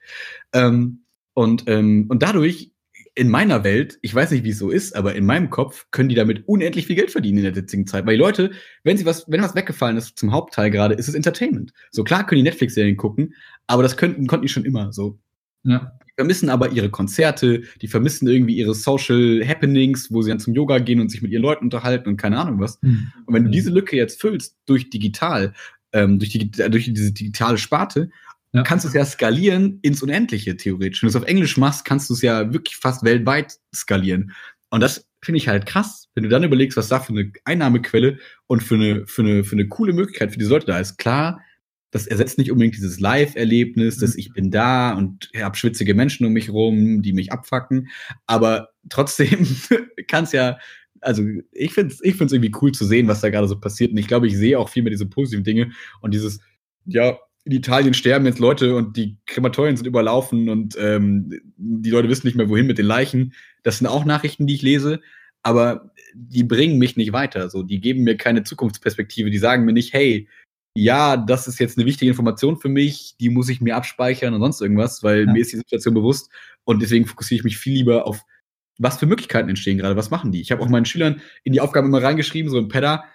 Ähm, und, ähm, und dadurch, in meiner Welt, ich weiß nicht, wie es so ist, aber in meinem Kopf können die damit unendlich viel Geld verdienen in der jetzigen Zeit. Weil die Leute, wenn sie was, wenn was weggefallen ist zum Hauptteil gerade, ist es Entertainment. So klar können die Netflix-Serien gucken, aber das könnten, konnten die schon immer so. Ja vermissen aber ihre Konzerte, die vermissen irgendwie ihre Social Happenings, wo sie dann zum Yoga gehen und sich mit ihren Leuten unterhalten und keine Ahnung was. Mhm. Und wenn du diese Lücke jetzt füllst durch digital, ähm, durch, die, durch diese digitale Sparte, ja. kannst du es ja skalieren ins Unendliche, theoretisch. Wenn du es auf Englisch machst, kannst du es ja wirklich fast weltweit skalieren. Und das finde ich halt krass, wenn du dann überlegst, was da für eine Einnahmequelle und für eine, für eine, für eine coole Möglichkeit für die Leute da ist. Klar, das ersetzt nicht unbedingt dieses Live-Erlebnis, dass mhm. ich bin da und habe schwitzige Menschen um mich rum, die mich abfacken. Aber trotzdem kann es ja, also ich finde es ich find's irgendwie cool zu sehen, was da gerade so passiert. Und ich glaube, ich sehe auch viel mehr diese positiven Dinge und dieses, ja, in Italien sterben jetzt Leute und die Krematorien sind überlaufen und ähm, die Leute wissen nicht mehr, wohin mit den Leichen. Das sind auch Nachrichten, die ich lese, aber die bringen mich nicht weiter. So, die geben mir keine Zukunftsperspektive. Die sagen mir nicht, hey, ja, das ist jetzt eine wichtige Information für mich, die muss ich mir abspeichern und sonst irgendwas, weil ja. mir ist die Situation bewusst und deswegen fokussiere ich mich viel lieber auf, was für Möglichkeiten entstehen gerade, was machen die. Ich habe auch meinen Schülern in die Aufgaben immer reingeschrieben, so ein Pedda,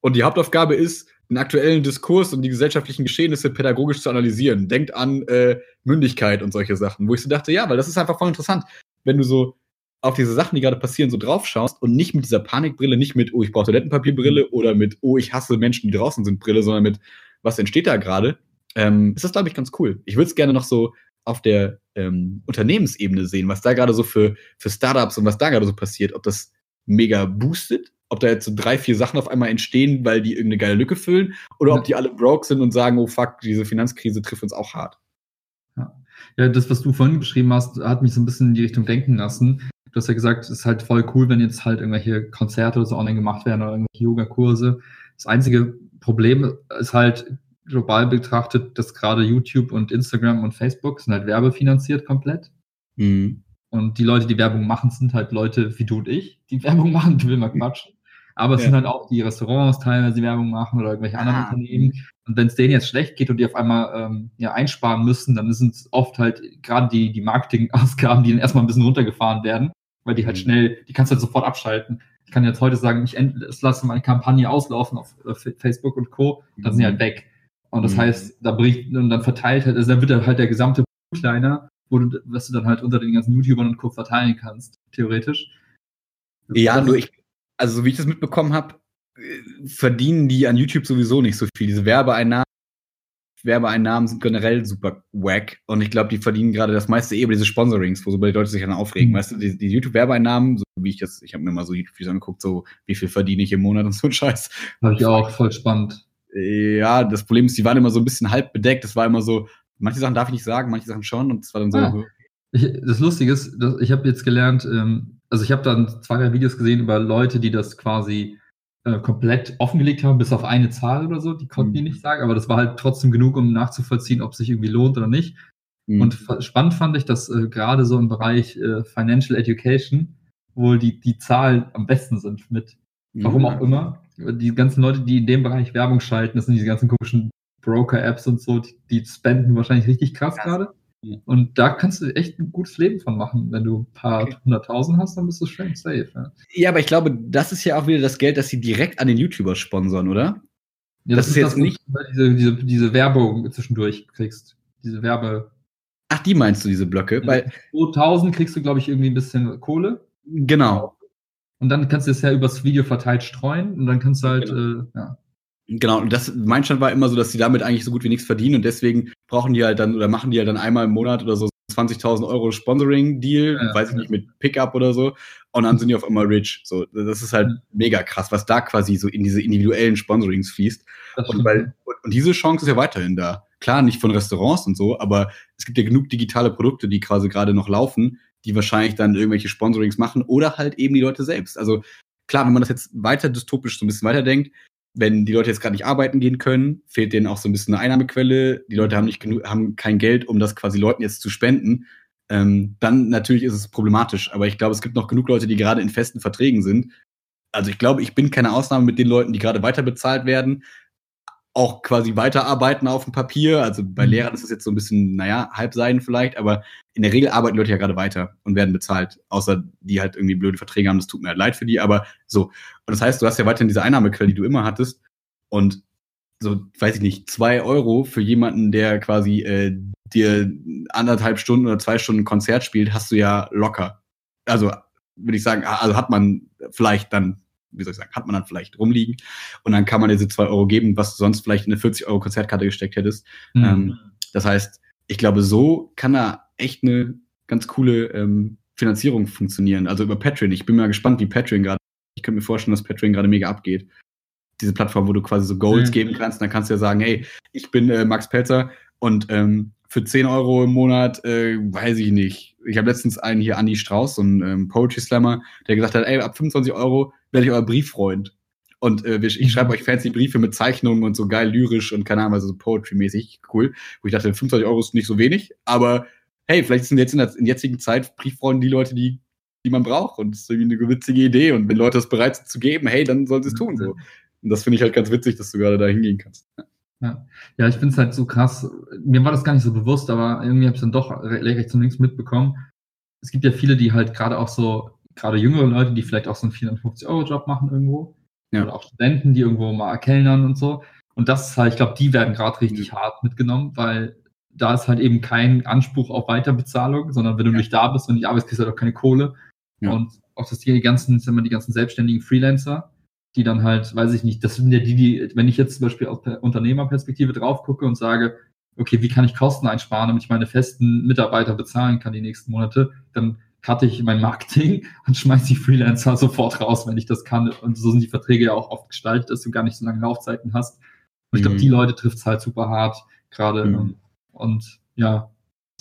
und die Hauptaufgabe ist, den aktuellen Diskurs und die gesellschaftlichen Geschehnisse pädagogisch zu analysieren. Denkt an äh, Mündigkeit und solche Sachen, wo ich so dachte, ja, weil das ist einfach voll interessant, wenn du so auf diese Sachen, die gerade passieren, so drauf schaust und nicht mit dieser Panikbrille, nicht mit, oh, ich brauche Toilettenpapierbrille oder mit, oh, ich hasse Menschen, die draußen sind, Brille, sondern mit, was entsteht da gerade, ähm, ist das, glaube ich, ganz cool. Ich würde es gerne noch so auf der ähm, Unternehmensebene sehen, was da gerade so für, für Startups und was da gerade so passiert, ob das mega boostet, ob da jetzt so drei, vier Sachen auf einmal entstehen, weil die irgendeine geile Lücke füllen, oder ob die alle broke sind und sagen, oh fuck, diese Finanzkrise trifft uns auch hart. Ja. ja, das, was du vorhin beschrieben hast, hat mich so ein bisschen in die Richtung denken lassen du hast ja gesagt, es ist halt voll cool, wenn jetzt halt irgendwelche Konzerte oder so online gemacht werden oder irgendwelche Yoga-Kurse. Das einzige Problem ist halt global betrachtet, dass gerade YouTube und Instagram und Facebook sind halt werbefinanziert komplett. Mhm. Und die Leute, die Werbung machen, sind halt Leute wie du und ich, die Werbung machen, du will mal quatschen. Aber es ja. sind halt auch die Restaurants teilweise, die Werbung machen oder irgendwelche anderen ah. Unternehmen. Und wenn es denen jetzt schlecht geht und die auf einmal ähm, ja, einsparen müssen, dann sind es oft halt gerade die, die Marketingausgaben, die dann erstmal ein bisschen runtergefahren werden weil die halt mhm. schnell, die kannst du halt sofort abschalten. Ich kann jetzt heute sagen, ich lasse meine Kampagne auslaufen auf Facebook und Co., dann sind die halt mhm. weg. Und das mhm. heißt, da bricht und dann verteilt halt, also dann wird halt der gesamte kleiner, wo du, was du dann halt unter den ganzen YouTubern und Co. verteilen kannst, theoretisch. Ja, nur ich, also so wie ich das mitbekommen habe, äh, verdienen die an YouTube sowieso nicht so viel. Diese Werbeeinnahmen Werbeeinnahmen sind generell super wack und ich glaube, die verdienen gerade das meiste eh über diese Sponsorings, wo so die Leute sich dann aufregen. Mhm. Weißt du, die, die YouTube-Werbeeinnahmen, so wie ich das, ich habe mir mal so YouTube-Videos angeguckt, so wie viel verdiene ich im Monat und so ein Scheiß. Habe ich auch, voll spannend. Ja, das Problem ist, die waren immer so ein bisschen halb bedeckt. Das war immer so, manche Sachen darf ich nicht sagen, manche Sachen schon und es war dann so. Ah. Ich, das Lustige ist, ich habe jetzt gelernt, ähm, also ich habe dann zwei, drei Videos gesehen über Leute, die das quasi äh, komplett offengelegt haben, bis auf eine Zahl oder so, die konnten mhm. die nicht sagen, aber das war halt trotzdem genug, um nachzuvollziehen, ob es sich irgendwie lohnt oder nicht. Mhm. Und spannend fand ich, dass äh, gerade so im Bereich äh, Financial Education wohl die, die Zahlen am besten sind mit, warum auch immer. Die ganzen Leute, die in dem Bereich Werbung schalten, das sind diese ganzen komischen Broker-Apps und so, die, die spenden wahrscheinlich richtig krass ja. gerade. Und da kannst du echt ein gutes Leben von machen. Wenn du ein paar okay. hunderttausend hast, dann bist du schön safe. Ja. ja. aber ich glaube, das ist ja auch wieder das Geld, das sie direkt an den YouTuber sponsern, oder? Ja, das, das ist, jetzt das, nicht. Diese, diese, diese Werbung zwischendurch kriegst. Diese Werbe. Ach, die meinst du, diese Blöcke? Ja, Weil 2000 kriegst du, glaube ich, irgendwie ein bisschen Kohle. Genau. Und dann kannst du es ja übers Video verteilt streuen und dann kannst du halt, genau. äh, ja. Genau, und das, mein Stand war immer so, dass sie damit eigentlich so gut wie nichts verdienen und deswegen brauchen die halt dann oder machen die halt dann einmal im Monat oder so 20.000 Euro Sponsoring-Deal, ja, weiß ich nicht, mit Pickup oder so. Und dann sind die auf einmal rich. So, das ist halt mega krass, was da quasi so in diese individuellen Sponsorings fließt. Und, weil, und diese Chance ist ja weiterhin da. Klar, nicht von Restaurants und so, aber es gibt ja genug digitale Produkte, die quasi gerade noch laufen, die wahrscheinlich dann irgendwelche Sponsorings machen oder halt eben die Leute selbst. Also klar, wenn man das jetzt weiter dystopisch so ein bisschen weiterdenkt, wenn die Leute jetzt gerade nicht arbeiten gehen können, fehlt denen auch so ein bisschen eine Einnahmequelle. Die Leute haben nicht genug, haben kein Geld, um das quasi Leuten jetzt zu spenden. Ähm, dann natürlich ist es problematisch. Aber ich glaube, es gibt noch genug Leute, die gerade in festen Verträgen sind. Also ich glaube, ich bin keine Ausnahme mit den Leuten, die gerade weiter bezahlt werden auch quasi weiterarbeiten auf dem Papier. Also bei mhm. Lehrern ist das jetzt so ein bisschen, naja, Halbseiden vielleicht, aber in der Regel arbeiten Leute ja gerade weiter und werden bezahlt, außer die halt irgendwie blöde Verträge haben. Das tut mir halt leid für die, aber so. Und das heißt, du hast ja weiterhin diese Einnahmequelle, die du immer hattest. Und so, weiß ich nicht, zwei Euro für jemanden, der quasi äh, dir anderthalb Stunden oder zwei Stunden Konzert spielt, hast du ja locker. Also würde ich sagen, also hat man vielleicht dann wie soll ich sagen, hat man dann vielleicht rumliegen und dann kann man diese zwei Euro geben, was du sonst vielleicht in eine 40 Euro Konzertkarte gesteckt hättest. Mhm. Ähm, das heißt, ich glaube, so kann da echt eine ganz coole ähm, Finanzierung funktionieren. Also über Patreon. Ich bin mal gespannt, wie Patreon gerade. Ich könnte mir vorstellen, dass Patreon gerade mega abgeht. Diese Plattform, wo du quasi so Goals mhm. geben kannst. dann kannst du ja sagen, hey, ich bin äh, Max Pelzer und ähm, für 10 Euro im Monat, äh, weiß ich nicht. Ich habe letztens einen hier, Andy Strauß, so ein ähm, Poetry Slammer, der gesagt hat, ey, ab 25 Euro werde ich euer Brieffreund. Und äh, ich schreibe euch fancy Briefe mit Zeichnungen und so geil lyrisch und keine Ahnung, also so Poetry-mäßig cool. Wo ich dachte, 25 Euro ist nicht so wenig, aber hey, vielleicht sind jetzt in der, in jetzigen Zeit Brieffreunde die Leute, die, die man braucht. Und das ist irgendwie eine witzige Idee. Und wenn Leute das bereit sind zu geben, hey, dann sollen sie es tun. So. Und das finde ich halt ganz witzig, dass du gerade da hingehen kannst. Ja, ja ich finde es halt so krass. Mir war das gar nicht so bewusst, aber irgendwie habe ich es dann doch rechts und links mitbekommen. Es gibt ja viele, die halt gerade auch so, gerade jüngere Leute, die vielleicht auch so einen 450-Euro-Job machen irgendwo ja. oder auch Studenten, die irgendwo mal erkellnern und so. Und das ist halt, ich glaube, die werden gerade richtig mhm. hart mitgenommen, weil da ist halt eben kein Anspruch auf Weiterbezahlung, sondern wenn du ja. nicht da bist und nicht arbeitest, kriegst du halt auch keine Kohle. Ja. Und auch das die ganzen, sagen wir, die ganzen selbstständigen Freelancer, die dann halt, weiß ich nicht, das sind ja die, die, wenn ich jetzt zum Beispiel aus der Unternehmerperspektive drauf gucke und sage, okay, wie kann ich Kosten einsparen, damit ich meine festen Mitarbeiter bezahlen kann die nächsten Monate, dann cutte ich mein Marketing und schmeiße die Freelancer sofort raus, wenn ich das kann. Und so sind die Verträge ja auch oft gestaltet, dass du gar nicht so lange Laufzeiten hast. Und ich glaube, mhm. die Leute trifft es halt super hart, gerade. Mhm. Und ja,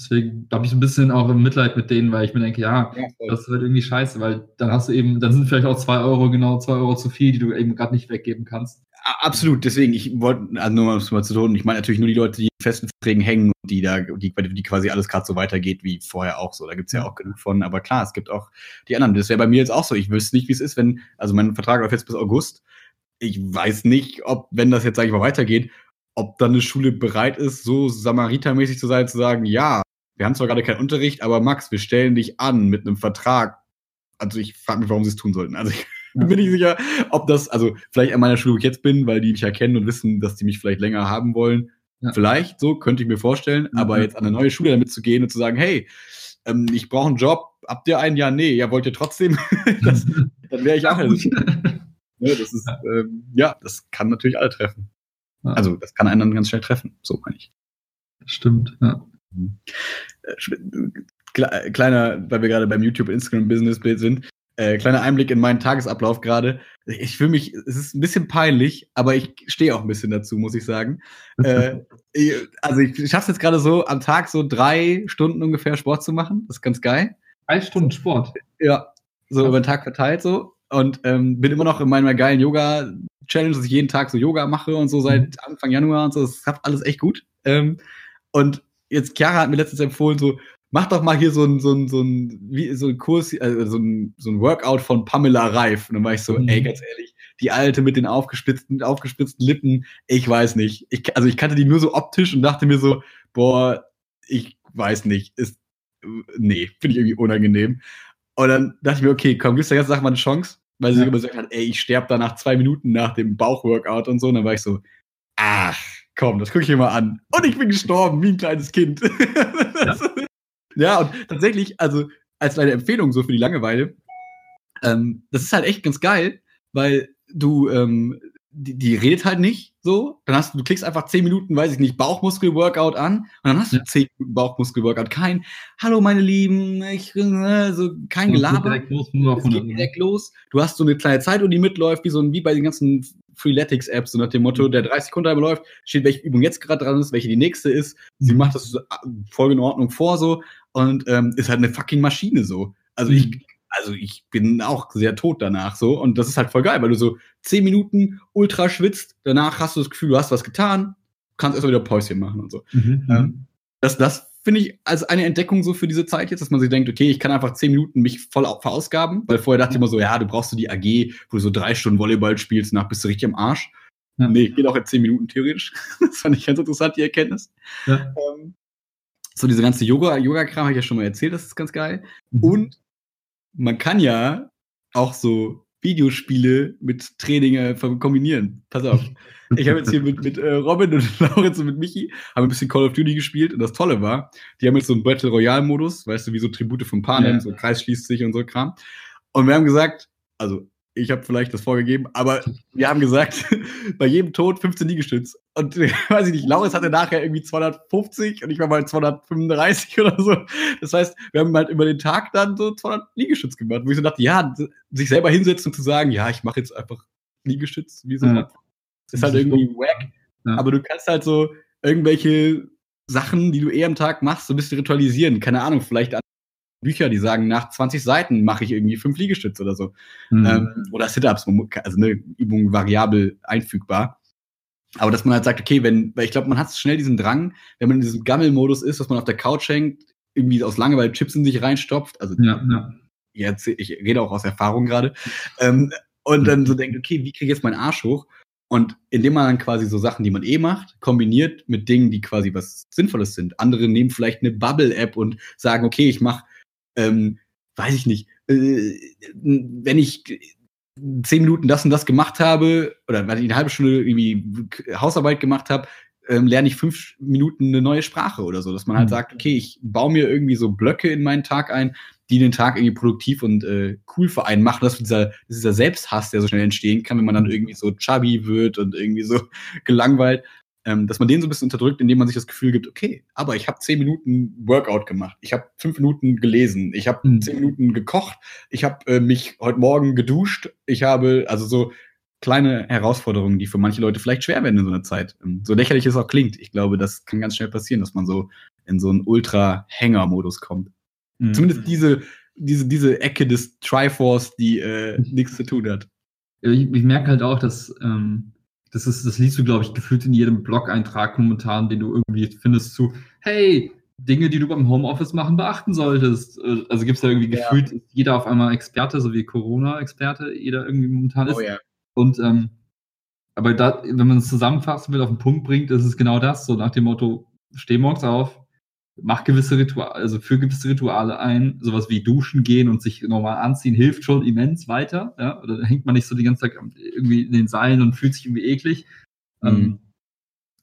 deswegen habe ich ein bisschen auch Mitleid mit denen, weil ich mir denke, ja, ja das ist halt irgendwie scheiße, weil dann hast du eben, dann sind vielleicht auch zwei Euro, genau zwei Euro zu viel, die du eben gerade nicht weggeben kannst. Absolut, deswegen, ich wollte, also nur mal, zu tun, ich meine natürlich nur die Leute, die in festen Verträgen hängen und die da, die, die quasi alles gerade so weitergeht wie vorher auch so. Da gibt's ja auch genug von, aber klar, es gibt auch die anderen. Das wäre bei mir jetzt auch so. Ich wüsste nicht, wie es ist, wenn, also mein Vertrag läuft jetzt bis August. Ich weiß nicht, ob, wenn das jetzt, sag ich mal, weitergeht, ob dann eine Schule bereit ist, so samaritermäßig zu sein, zu sagen, ja, wir haben zwar gerade keinen Unterricht, aber Max, wir stellen dich an mit einem Vertrag. Also ich frage mich, warum sie es tun sollten. Also ich bin nicht sicher, ob das, also vielleicht an meiner Schule, wo ich jetzt bin, weil die mich erkennen und wissen, dass die mich vielleicht länger haben wollen. Ja. Vielleicht, so könnte ich mir vorstellen. Mhm. Aber jetzt an eine neue Schule damit zu gehen und zu sagen, hey, ähm, ich brauche einen Job, habt ihr einen? Ja, nee, ja, wollt ihr trotzdem? das, dann wäre ich auch. Also, ja, das ist, ähm, ja, das kann natürlich alle treffen. Ja. Also das kann einen dann ganz schnell treffen, so meine ich. Stimmt, ja. Äh, kleiner, weil wir gerade beim YouTube Instagram Business Bild sind, äh, kleiner Einblick in meinen Tagesablauf gerade. Ich fühle mich, es ist ein bisschen peinlich, aber ich stehe auch ein bisschen dazu, muss ich sagen. äh, also ich schaffe es jetzt gerade so, am Tag so drei Stunden ungefähr Sport zu machen. Das ist ganz geil. Drei Stunden Sport? Ja, so über den Tag verteilt so. Und ähm, bin immer noch in meiner geilen Yoga-Challenge, dass ich jeden Tag so Yoga mache und so seit mhm. Anfang Januar und so. Das klappt alles echt gut. Ähm, und jetzt Chiara hat mir letztens empfohlen, so, mach doch mal hier so ein, so ein, so ein, wie, so ein Kurs, also so ein, so ein Workout von Pamela Reif. Und dann war ich so, mhm. ey, ganz ehrlich, die alte mit den aufgespritzten, aufgespritzten Lippen, ich weiß nicht. Ich, also ich kannte die nur so optisch und dachte mir so, boah, ich weiß nicht, ist, nee, finde ich irgendwie unangenehm. Und dann dachte ich mir, okay, komm, gibst der ganzen Sache mal eine Chance, weil sie ja. immer gesagt hat, ey, ich sterbe da nach zwei Minuten nach dem Bauchworkout und so. Und dann war ich so, ach, komm, das gucke ich mir mal an. Und ich bin gestorben, wie ein kleines Kind. Ja. ja, und tatsächlich, also als eine Empfehlung so für die Langeweile, ähm, das ist halt echt ganz geil, weil du, ähm, die, die redet halt nicht so. Dann hast du, du klickst einfach zehn Minuten, weiß ich nicht, Bauchmuskel-Workout an und dann hast du ja. zehn Minuten Bauchmuskel-Workout. Kein, hallo meine Lieben, ich, äh, so kein Gelaber. Direkt los, es geht direkt los. Du hast so eine kleine Zeit, die mitläuft, wie so ein, wie bei den ganzen Freeletics-Apps, so nach dem Motto, der 30 Sekunden läuft, steht, welche Übung jetzt gerade dran ist, welche die nächste ist. Sie mhm. macht das äh, voll in Ordnung vor so und ähm, ist halt eine fucking Maschine so. Also ich, mhm. Also ich bin auch sehr tot danach so und das ist halt voll geil, weil du so zehn Minuten ultra schwitzt, danach hast du das Gefühl, du hast was getan, kannst erstmal wieder Päuschen machen und so. Mhm. mhm. Ähm, das, das finde ich als eine Entdeckung so für diese Zeit jetzt, dass man sich denkt, okay, ich kann einfach zehn Minuten mich voll verausgaben, weil vorher dachte ich immer so, ja, du brauchst du die AG, wo du so drei Stunden Volleyball spielst, nach bist du richtig am Arsch. Ja. Nee, geht auch in zehn Minuten theoretisch. das fand ich ganz interessant, die Erkenntnis. Ja. Ähm, so diese ganze Yoga-Kram Yoga habe ich ja schon mal erzählt, das ist ganz geil. Mhm. Und man kann ja auch so Videospiele mit Training äh, kombinieren. Pass auf. Ich habe jetzt hier mit, mit äh, Robin und Laurenz und mit Michi haben ein bisschen Call of Duty gespielt und das Tolle war, die haben jetzt so einen Battle Royale Modus, weißt du, wie so Tribute von Panem, ja. so Kreis schließt sich und so Kram. Und wir haben gesagt, also ich habe vielleicht das vorgegeben, aber wir haben gesagt, bei jedem Tod 15 Liegestütz. Und weiß ich nicht, Lauris hatte nachher irgendwie 250 und ich war mal 235 oder so. Das heißt, wir haben halt über den Tag dann so 200 Liegestütz gemacht, wo ich so dachte, ja, sich selber hinsetzen und zu sagen, ja, ich mache jetzt einfach Liegestütz, wie so. Ja. Ist halt irgendwie wack. Ja. Aber du kannst halt so irgendwelche Sachen, die du eh am Tag machst, so ein bisschen ritualisieren. Keine Ahnung, vielleicht an Bücher, die sagen, nach 20 Seiten mache ich irgendwie fünf Liegestütze oder so. Mhm. Ähm, oder Sit-Ups, also eine Übung variabel einfügbar. Aber dass man halt sagt, okay, wenn, weil ich glaube, man hat schnell diesen Drang, wenn man in diesem Gammel-Modus ist, dass man auf der Couch hängt, irgendwie aus Langeweile Chips in sich reinstopft. Also ja, ja. Jetzt, ich rede auch aus Erfahrung gerade. Ähm, und dann so denkt, okay, wie kriege ich jetzt meinen Arsch hoch? Und indem man dann quasi so Sachen, die man eh macht, kombiniert mit Dingen, die quasi was Sinnvolles sind. Andere nehmen vielleicht eine Bubble-App und sagen, okay, ich mache ähm, weiß ich nicht, äh, wenn ich zehn Minuten das und das gemacht habe, oder wenn ich eine halbe Stunde irgendwie Hausarbeit gemacht habe, ähm, lerne ich fünf Minuten eine neue Sprache oder so, dass man halt mhm. sagt, okay, ich baue mir irgendwie so Blöcke in meinen Tag ein, die den Tag irgendwie produktiv und äh, cool für einen machen, dass dieser, dieser Selbsthass, der so schnell entstehen kann, wenn man dann mhm. irgendwie so chubby wird und irgendwie so gelangweilt, ähm, dass man den so ein bisschen unterdrückt, indem man sich das Gefühl gibt, okay, aber ich habe zehn Minuten Workout gemacht, ich habe fünf Minuten gelesen, ich habe mhm. zehn Minuten gekocht, ich habe äh, mich heute Morgen geduscht, ich habe also so kleine Herausforderungen, die für manche Leute vielleicht schwer werden in so einer Zeit. Ähm, so lächerlich es auch klingt, ich glaube, das kann ganz schnell passieren, dass man so in so einen Ultra-Hänger-Modus kommt. Mhm. Zumindest diese, diese, diese Ecke des Triforce, die äh, nichts zu tun hat. Ich, ich merke halt auch, dass ähm, das ist, das liest du, glaube ich, gefühlt in jedem Blog-Eintrag momentan, den du irgendwie findest zu, hey, Dinge, die du beim Homeoffice machen, beachten solltest. Äh, also gibt es da irgendwie ja. gefühlt jeder auf einmal Experte, so wie Corona-Experte, jeder irgendwie momentan ist. Oh, ja. Und ähm, aber da, wenn man es zusammenfassen will, auf den Punkt bringt, ist es genau das, so nach dem Motto, steh morgens auf, mach gewisse Rituale, also für gewisse Rituale ein, sowas wie duschen gehen und sich normal anziehen, hilft schon immens weiter. Ja? Oder hängt man nicht so die ganze Zeit irgendwie in den Seilen und fühlt sich irgendwie eklig. Mhm. Ähm,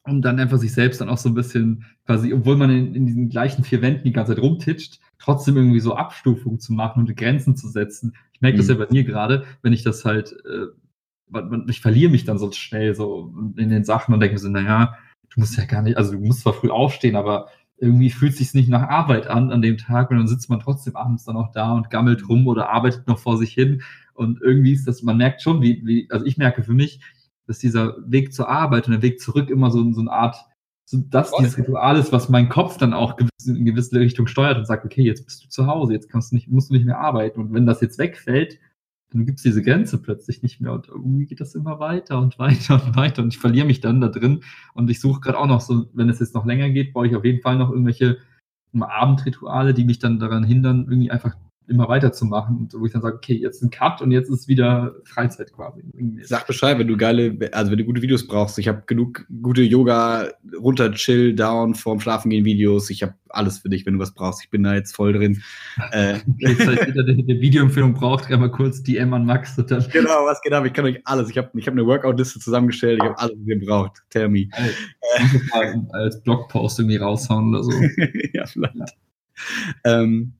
und dann einfach sich selbst dann auch so ein bisschen quasi, obwohl man in, in, diesen gleichen vier Wänden die ganze Zeit rumtitscht, trotzdem irgendwie so Abstufungen zu machen und Grenzen zu setzen. Ich merke mhm. das ja bei mir gerade, wenn ich das halt, äh, ich verliere mich dann so schnell so in den Sachen und denke mir so, naja, du musst ja gar nicht, also du musst zwar früh aufstehen, aber irgendwie fühlt es sich nicht nach Arbeit an an dem Tag und dann sitzt man trotzdem abends dann auch da und gammelt rum oder arbeitet noch vor sich hin. Und irgendwie ist das, man merkt schon, wie, wie also ich merke für mich, dass dieser Weg zur Arbeit und der Weg zurück immer so, so eine Art, so das, dieses Ritual ist, was mein Kopf dann auch in gewisse Richtung steuert und sagt, okay, jetzt bist du zu Hause, jetzt kannst du nicht, musst du nicht mehr arbeiten. Und wenn das jetzt wegfällt, dann gibt es diese Grenze plötzlich nicht mehr und irgendwie geht das immer weiter und weiter und weiter und ich verliere mich dann da drin und ich suche gerade auch noch so, wenn es jetzt noch länger geht, brauche ich auf jeden Fall noch irgendwelche Abendrituale, die mich dann daran hindern, irgendwie einfach immer weiterzumachen. Und wo ich dann sage, okay, jetzt ein Cut und jetzt ist wieder Freizeit quasi. Sag Bescheid, wenn du geile, also wenn du gute Videos brauchst. Ich habe genug gute Yoga, runter, chill, down, vorm Schlafengehen Videos. Ich habe alles für dich, wenn du was brauchst. Ich bin da jetzt voll drin. äh, jetzt jeder, eine Videoempfehlung braucht, kann mal kurz DM an Max. Dann genau, was genau. Ich kann euch alles. Ich habe ich hab eine Workout-Liste zusammengestellt. Ich habe alles, was ihr braucht. Tell me. Als, als Blogpost irgendwie raushauen oder so. ja, vielleicht. Ja. Ähm,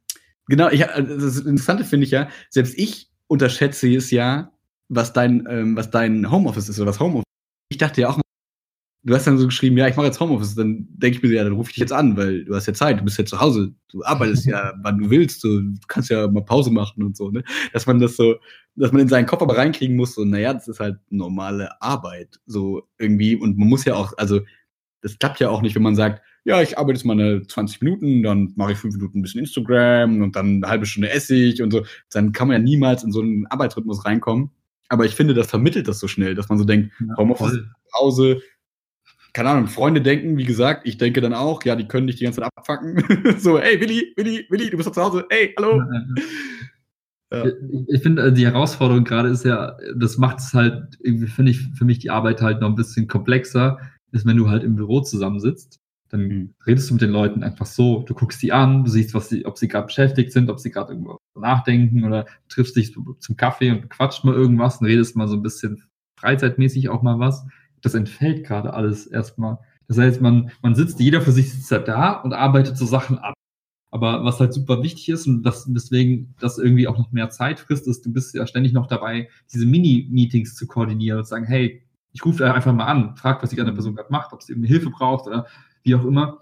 Genau, ich, also das Interessante finde ich ja, selbst ich unterschätze es ja, was dein, ähm, was dein Homeoffice ist oder was Homeoffice ist. Ich dachte ja auch, du hast dann so geschrieben, ja, ich mache jetzt Homeoffice, dann denke ich mir, ja, dann rufe ich dich jetzt an, weil du hast ja Zeit, du bist ja zu Hause, du arbeitest ja, wann du willst, du kannst ja mal Pause machen und so, ne? Dass man das so, dass man in seinen Kopf aber reinkriegen muss, so, naja, das ist halt normale Arbeit, so irgendwie, und man muss ja auch, also, das klappt ja auch nicht, wenn man sagt, ja, ich arbeite jetzt mal eine 20 Minuten, dann mache ich fünf Minuten ein bisschen Instagram und dann eine halbe Stunde esse ich und so. Dann kann man ja niemals in so einen Arbeitsrhythmus reinkommen. Aber ich finde, das vermittelt das so schnell, dass man so denkt, ja, Homeoffice, Pause, keine Ahnung, Freunde denken, wie gesagt, ich denke dann auch, ja, die können dich die ganze Zeit abfacken. so, hey, Willi, Willi, Willi, du bist doch zu Hause, hey, hallo. Ja. Ich, ich finde, äh, die Herausforderung gerade ist ja, das macht es halt, irgendwie finde ich, für mich die Arbeit halt noch ein bisschen komplexer, ist, wenn du halt im Büro zusammensitzt dann mhm. redest du mit den Leuten einfach so, du guckst die an, du siehst, was sie, ob sie gerade beschäftigt sind, ob sie gerade irgendwo nachdenken oder triffst dich zum Kaffee und quatscht mal irgendwas und redest mal so ein bisschen freizeitmäßig auch mal was. Das entfällt gerade alles erstmal. Das heißt, man, man sitzt, jeder für sich sitzt da und arbeitet so Sachen ab. Aber was halt super wichtig ist und das, deswegen das irgendwie auch noch mehr Zeit frisst, ist, du bist ja ständig noch dabei, diese Mini-Meetings zu koordinieren und zu sagen, hey, ich rufe einfach mal an, frag, was die andere Person gerade macht, ob sie irgendwie Hilfe braucht oder wie auch immer.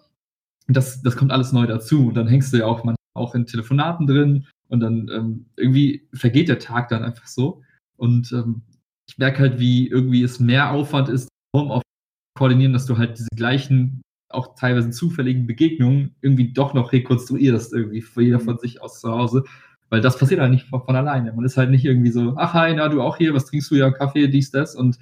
Das, das kommt alles neu dazu. Und dann hängst du ja auch man auch in Telefonaten drin und dann ähm, irgendwie vergeht der Tag dann einfach so. Und ähm, ich merke halt, wie irgendwie es mehr Aufwand ist, Homeoffice koordinieren, dass du halt diese gleichen, auch teilweise zufälligen Begegnungen irgendwie doch noch rekonstruierst, irgendwie für jeder von sich aus zu Hause. Weil das passiert halt nicht von, von alleine. Man ist halt nicht irgendwie so, ach hi, na du auch hier, was trinkst du ja, Kaffee, dies, das und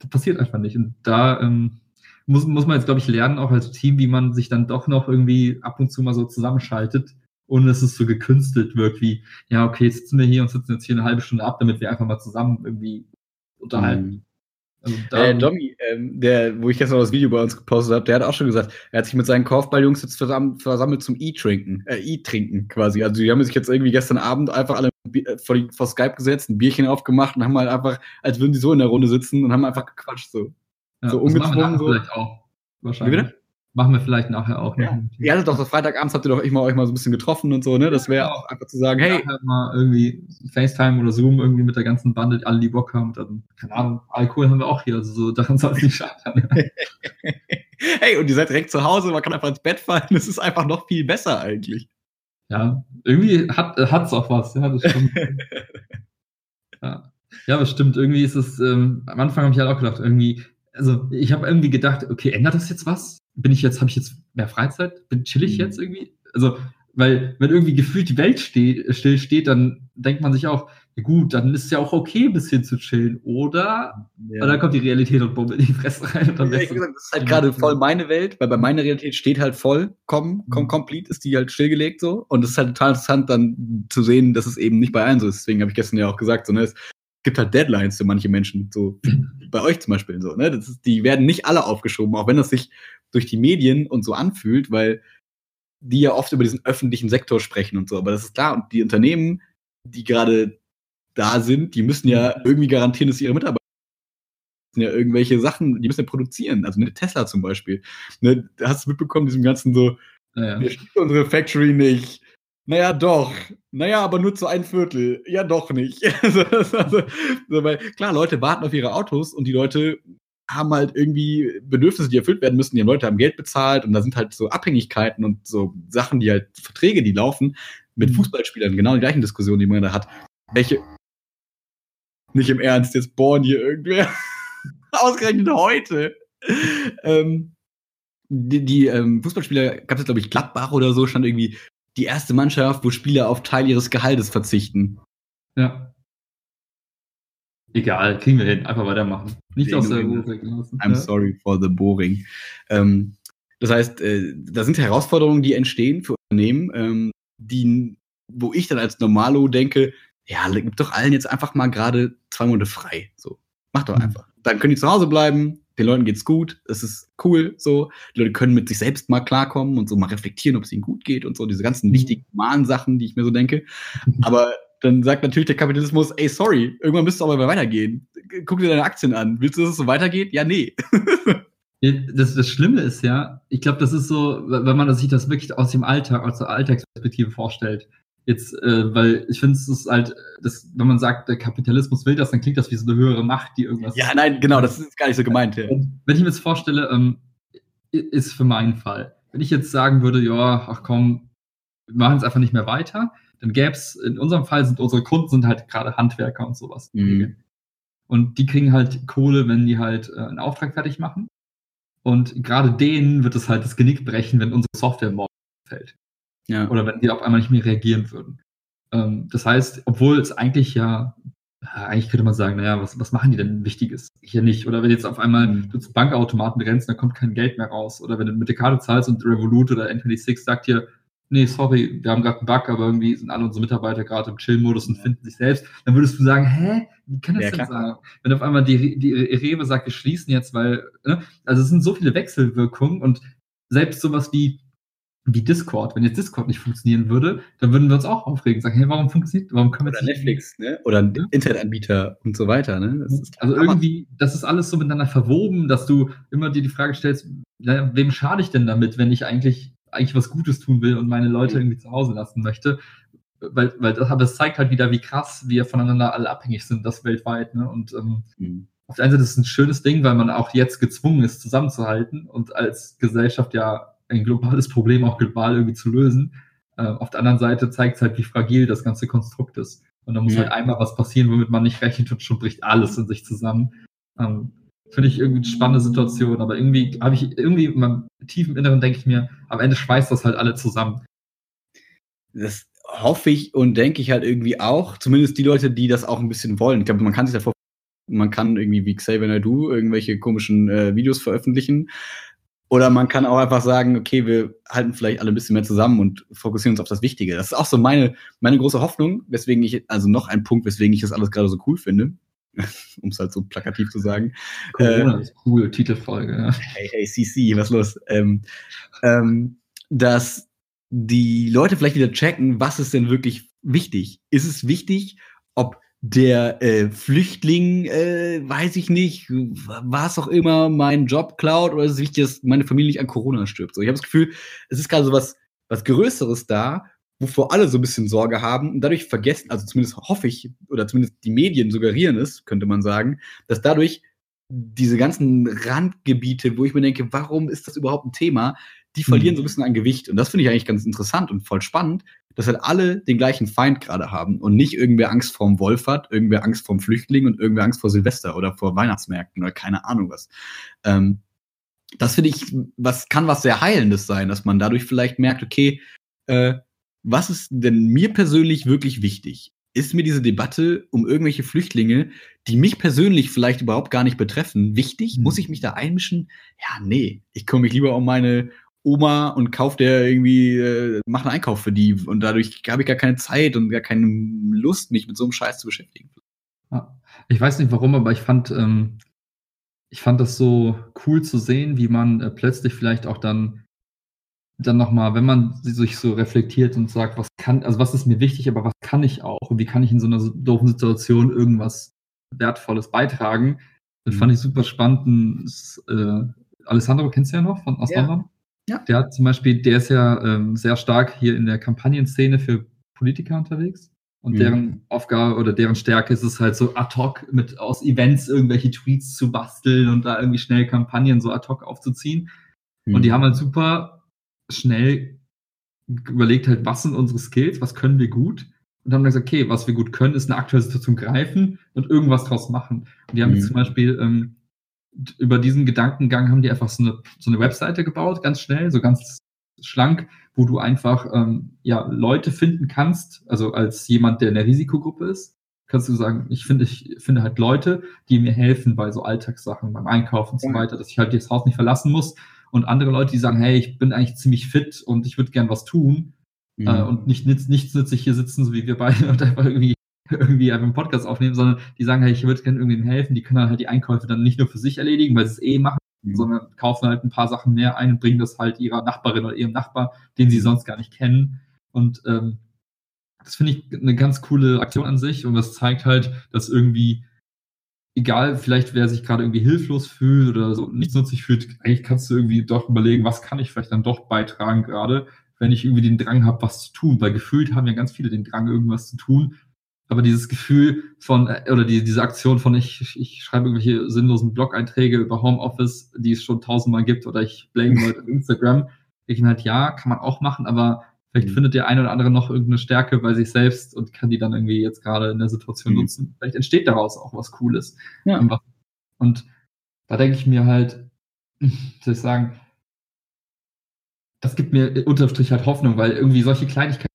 das passiert einfach nicht. Und da ähm, muss, muss man jetzt, glaube ich, lernen, auch als Team, wie man sich dann doch noch irgendwie ab und zu mal so zusammenschaltet, ohne dass es so gekünstelt wirkt, wie, ja, okay, jetzt sitzen wir hier und sitzen jetzt hier eine halbe Stunde ab, damit wir einfach mal zusammen irgendwie unterhalten. Also äh, Domi, ähm, der, wo ich gestern das Video bei uns gepostet habe, der hat auch schon gesagt, er hat sich mit seinen Kaufballjungs jetzt versammelt, versammelt zum E-Trinken, äh, E-Trinken quasi. Also die haben sich jetzt irgendwie gestern Abend einfach alle äh, vor, die, vor Skype gesetzt, ein Bierchen aufgemacht und haben halt einfach, als würden die so in der Runde sitzen und haben einfach gequatscht so. Ja, so ungezwungen so. Vielleicht auch. Wahrscheinlich. Machen wir vielleicht nachher auch. Ja. Ihr hattet doch so Freitagabends habt ihr doch immer euch mal so ein bisschen getroffen und so, ne? Das wäre auch einfach zu sagen, hey. Nachher mal irgendwie FaceTime oder Zoom irgendwie mit der ganzen Bande, alle die Bock haben. Dann, keine Ahnung, Alkohol haben wir auch hier. Also so, daran soll es nicht scheitern. hey, und ihr seid direkt zu Hause, man kann einfach ins Bett fallen. Das ist einfach noch viel besser eigentlich. Ja, irgendwie hat es auch was, ja, das stimmt. ja. ja, das stimmt. Irgendwie ist es, ähm, am Anfang habe ich halt auch gedacht, irgendwie, also ich habe irgendwie gedacht, okay, ändert das jetzt was? Bin ich jetzt, habe ich jetzt mehr Freizeit? Bin chill ich mhm. jetzt irgendwie? Also, weil, wenn irgendwie gefühlt die Welt steht, still steht, dann denkt man sich auch, ja gut, dann ist es ja auch okay, ein bisschen zu chillen, oder? Ja. dann kommt die Realität und bummelt in die Fresse rein. Und dann ja, gesagt, das ist halt gerade voll meine Welt, weil bei meiner Realität steht halt voll, komm, komm, complete ist die halt stillgelegt so. Und es ist halt total interessant dann zu sehen, dass es eben nicht bei allen so ist. Deswegen habe ich gestern ja auch gesagt, so, ne, es gibt halt Deadlines für manche Menschen, so bei euch zum Beispiel so, ne? Das ist, die werden nicht alle aufgeschoben, auch wenn das sich durch die Medien und so anfühlt, weil die ja oft über diesen öffentlichen Sektor sprechen und so. Aber das ist klar, und die Unternehmen, die gerade da sind, die müssen ja irgendwie garantieren, dass ihre Mitarbeiter ja irgendwelche Sachen, die müssen ja produzieren. Also mit Tesla zum Beispiel. Ne, hast du mitbekommen, diesem ganzen so, ja. wir schließen unsere Factory nicht. Naja, doch. Naja, aber nur zu ein Viertel. Ja, doch nicht. also, also, weil, klar, Leute warten auf ihre Autos und die Leute haben halt irgendwie Bedürfnisse, die erfüllt werden müssen. Die Leute haben Geld bezahlt und da sind halt so Abhängigkeiten und so Sachen, die halt Verträge, die laufen mit mhm. Fußballspielern. Genau die gleichen Diskussionen, die man da hat. Welche nicht im Ernst, jetzt bohren hier irgendwer. Ausgerechnet heute. ähm, die, die ähm, Fußballspieler, gab es glaube ich Gladbach oder so, stand irgendwie die erste Mannschaft, wo Spieler auf Teil ihres Gehaltes verzichten. Ja. Egal, kriegen wir hin. Einfach weitermachen. Nicht aus der Ruhe I'm ja. sorry for the boring. Ähm, das heißt, äh, da sind Herausforderungen, die entstehen für Unternehmen, ähm, die, wo ich dann als Normalo denke, ja, gib doch allen jetzt einfach mal gerade zwei Monate frei. So, mach doch mhm. einfach. Dann können die zu Hause bleiben, den Leuten geht's gut, es ist cool, so. Die Leute können mit sich selbst mal klarkommen und so mal reflektieren, ob es ihnen gut geht und so, diese ganzen mhm. wichtigen, normalen Sachen, die ich mir so denke. Aber dann sagt natürlich der Kapitalismus, ey, sorry, irgendwann müsste es aber weitergehen. Guck dir deine Aktien an. Willst du, dass es so weitergeht? Ja, nee. Das, das Schlimme ist ja, ich glaube, das ist so, wenn man sich das wirklich aus dem Alltag, aus der Alltagsperspektive vorstellt. Jetzt, äh, weil ich finde, es ist halt, das, wenn man sagt, der Kapitalismus will das, dann klingt das wie so eine höhere Macht, die irgendwas. Ja, nein, genau, das ist gar nicht so gemeint. Ja. Wenn ich mir jetzt vorstelle, ähm, ist für meinen Fall. Wenn ich jetzt sagen würde, ja, ach komm, wir machen es einfach nicht mehr weiter, dann gäbe es, in unserem Fall sind unsere Kunden sind halt gerade Handwerker und sowas. Mhm. Und die kriegen halt Kohle, wenn die halt äh, einen Auftrag fertig machen. Und gerade denen wird es halt das Genick brechen, wenn unsere Software morgen fällt. Ja. Oder wenn die auf einmal nicht mehr reagieren würden. Ähm, das heißt, obwohl es eigentlich ja, eigentlich könnte man sagen, naja, was, was machen die denn Wichtiges? Hier nicht. Oder wenn jetzt auf einmal mhm. du zu Bankautomaten rennst, dann kommt kein Geld mehr raus. Oder wenn du mit der Karte zahlst und Revolut oder N26 sagt dir, nee, sorry, wir haben gerade einen Bug, aber irgendwie sind alle unsere Mitarbeiter gerade im Chill-Modus und finden sich selbst, dann würdest du sagen, hä, wie kann das ja, denn sein? Wenn auf einmal die, die Rewe sagt, wir schließen jetzt, weil, ne? also es sind so viele Wechselwirkungen und selbst sowas wie wie Discord. Wenn jetzt Discord nicht funktionieren würde, dann würden wir uns auch aufregen, sagen, hey, warum funktioniert, warum können wir Oder Netflix, ne? Oder ein ja? Internetanbieter und so weiter, ne? also irgendwie, das ist alles so miteinander verwoben, dass du immer dir die Frage stellst, na, wem schade ich denn damit, wenn ich eigentlich eigentlich was Gutes tun will und meine Leute irgendwie zu Hause lassen möchte. Weil, weil das, aber es zeigt halt wieder, wie krass wir voneinander alle abhängig sind, das weltweit. Ne? Und ähm, mhm. auf der einen Seite ist es ein schönes Ding, weil man auch jetzt gezwungen ist, zusammenzuhalten und als Gesellschaft ja ein globales Problem auch global irgendwie zu lösen. Äh, auf der anderen Seite zeigt es halt, wie fragil das ganze Konstrukt ist. Und da muss ja. halt einmal was passieren, womit man nicht rechnet und schon bricht alles in sich zusammen. Ähm, Finde ich irgendwie eine spannende Situation, aber irgendwie habe ich, irgendwie in meinem tiefen Inneren denke ich mir, am Ende schweißt das halt alle zusammen. Das hoffe ich und denke ich halt irgendwie auch, zumindest die Leute, die das auch ein bisschen wollen. Ich glaube, man kann sich davor, man kann irgendwie wie Xavier Naidu irgendwelche komischen äh, Videos veröffentlichen. Oder man kann auch einfach sagen, okay, wir halten vielleicht alle ein bisschen mehr zusammen und fokussieren uns auf das Wichtige. Das ist auch so meine, meine große Hoffnung, weswegen ich, also noch ein Punkt, weswegen ich das alles gerade so cool finde. um es halt so plakativ zu sagen. Corona äh, ist cool, Titelfolge. Ja. Hey, hey, CC, was los? Ähm, ähm, dass die Leute vielleicht wieder checken, was ist denn wirklich wichtig? Ist es wichtig, ob der äh, Flüchtling, äh, weiß ich nicht, was auch immer, meinen Job klaut oder ist es wichtig, dass meine Familie nicht an Corona stirbt. So, ich habe das Gefühl, es ist gerade so was, was Größeres da, wovor alle so ein bisschen Sorge haben und dadurch vergessen, also zumindest hoffe ich, oder zumindest die Medien suggerieren es, könnte man sagen, dass dadurch diese ganzen Randgebiete, wo ich mir denke, warum ist das überhaupt ein Thema, die verlieren mhm. so ein bisschen an Gewicht. Und das finde ich eigentlich ganz interessant und voll spannend, dass halt alle den gleichen Feind gerade haben und nicht irgendwer Angst vorm Wolf hat, irgendwer Angst vorm Flüchtling und irgendwer Angst vor Silvester oder vor Weihnachtsmärkten oder keine Ahnung was. Ähm, das finde ich, was kann was sehr Heilendes sein, dass man dadurch vielleicht merkt, okay, äh, was ist denn mir persönlich wirklich wichtig? Ist mir diese Debatte um irgendwelche Flüchtlinge, die mich persönlich vielleicht überhaupt gar nicht betreffen, wichtig? Mhm. Muss ich mich da einmischen? Ja, nee. Ich kümmere mich lieber um meine, Oma und kauft der irgendwie, äh, macht einen Einkauf für die und dadurch habe ich gar keine Zeit und gar keine Lust, mich mit so einem Scheiß zu beschäftigen. Ja. Ich weiß nicht warum, aber ich fand, ähm, ich fand das so cool zu sehen, wie man äh, plötzlich vielleicht auch dann dann nochmal, wenn man sich so reflektiert und sagt, was kann, also was ist mir wichtig, aber was kann ich auch und wie kann ich in so einer doofen Situation irgendwas Wertvolles beitragen, dann mhm. fand ich super spannend. Äh, Alessandro kennst du ja noch von aus ja. Ja. Der hat zum Beispiel, der ist ja ähm, sehr stark hier in der Kampagnenszene für Politiker unterwegs. Und mhm. deren Aufgabe oder deren Stärke ist es halt so ad hoc mit aus Events irgendwelche Tweets zu basteln und da irgendwie schnell Kampagnen so ad hoc aufzuziehen. Mhm. Und die haben halt super schnell überlegt halt, was sind unsere Skills, was können wir gut? Und haben gesagt, okay, was wir gut können, ist eine aktuelle Situation greifen und irgendwas draus machen. Und die haben mhm. zum Beispiel ähm, über diesen Gedankengang haben die einfach so eine, so eine Webseite gebaut, ganz schnell, so ganz schlank, wo du einfach ähm, ja, Leute finden kannst, also als jemand, der in der Risikogruppe ist, kannst du sagen, ich finde, ich finde halt Leute, die mir helfen bei so Alltagssachen, beim Einkaufen und so weiter, dass ich halt das Haus nicht verlassen muss. Und andere Leute, die sagen, hey, ich bin eigentlich ziemlich fit und ich würde gern was tun. Mhm. Äh, und nicht nichts, nichts nützlich hier sitzen, so wie wir beide und einfach irgendwie irgendwie einfach einen Podcast aufnehmen, sondern die sagen, hey, ich würde gerne irgendwem helfen, die können dann halt die Einkäufe dann nicht nur für sich erledigen, weil sie es eh machen, mhm. sondern kaufen halt ein paar Sachen mehr ein und bringen das halt ihrer Nachbarin oder ihrem Nachbar, den sie sonst gar nicht kennen. Und ähm, das finde ich eine ganz coole Aktion an sich und das zeigt halt, dass irgendwie, egal vielleicht wer sich gerade irgendwie hilflos fühlt oder so nichtsnutzig fühlt, eigentlich kannst du irgendwie doch überlegen, was kann ich vielleicht dann doch beitragen gerade, wenn ich irgendwie den Drang habe, was zu tun, weil gefühlt haben ja ganz viele den Drang, irgendwas zu tun aber dieses Gefühl von, äh, oder die, diese Aktion von, ich, ich schreibe irgendwelche sinnlosen Blog-Einträge über Homeoffice, die es schon tausendmal gibt, oder ich blame Leute auf Instagram, ich halt, ja, kann man auch machen, aber vielleicht mhm. findet der eine oder andere noch irgendeine Stärke bei sich selbst und kann die dann irgendwie jetzt gerade in der Situation mhm. nutzen. Vielleicht entsteht daraus auch was Cooles. Ja. Und da denke ich mir halt, soll ich sagen, das gibt mir unterm Strich halt Hoffnung, weil irgendwie solche Kleinigkeiten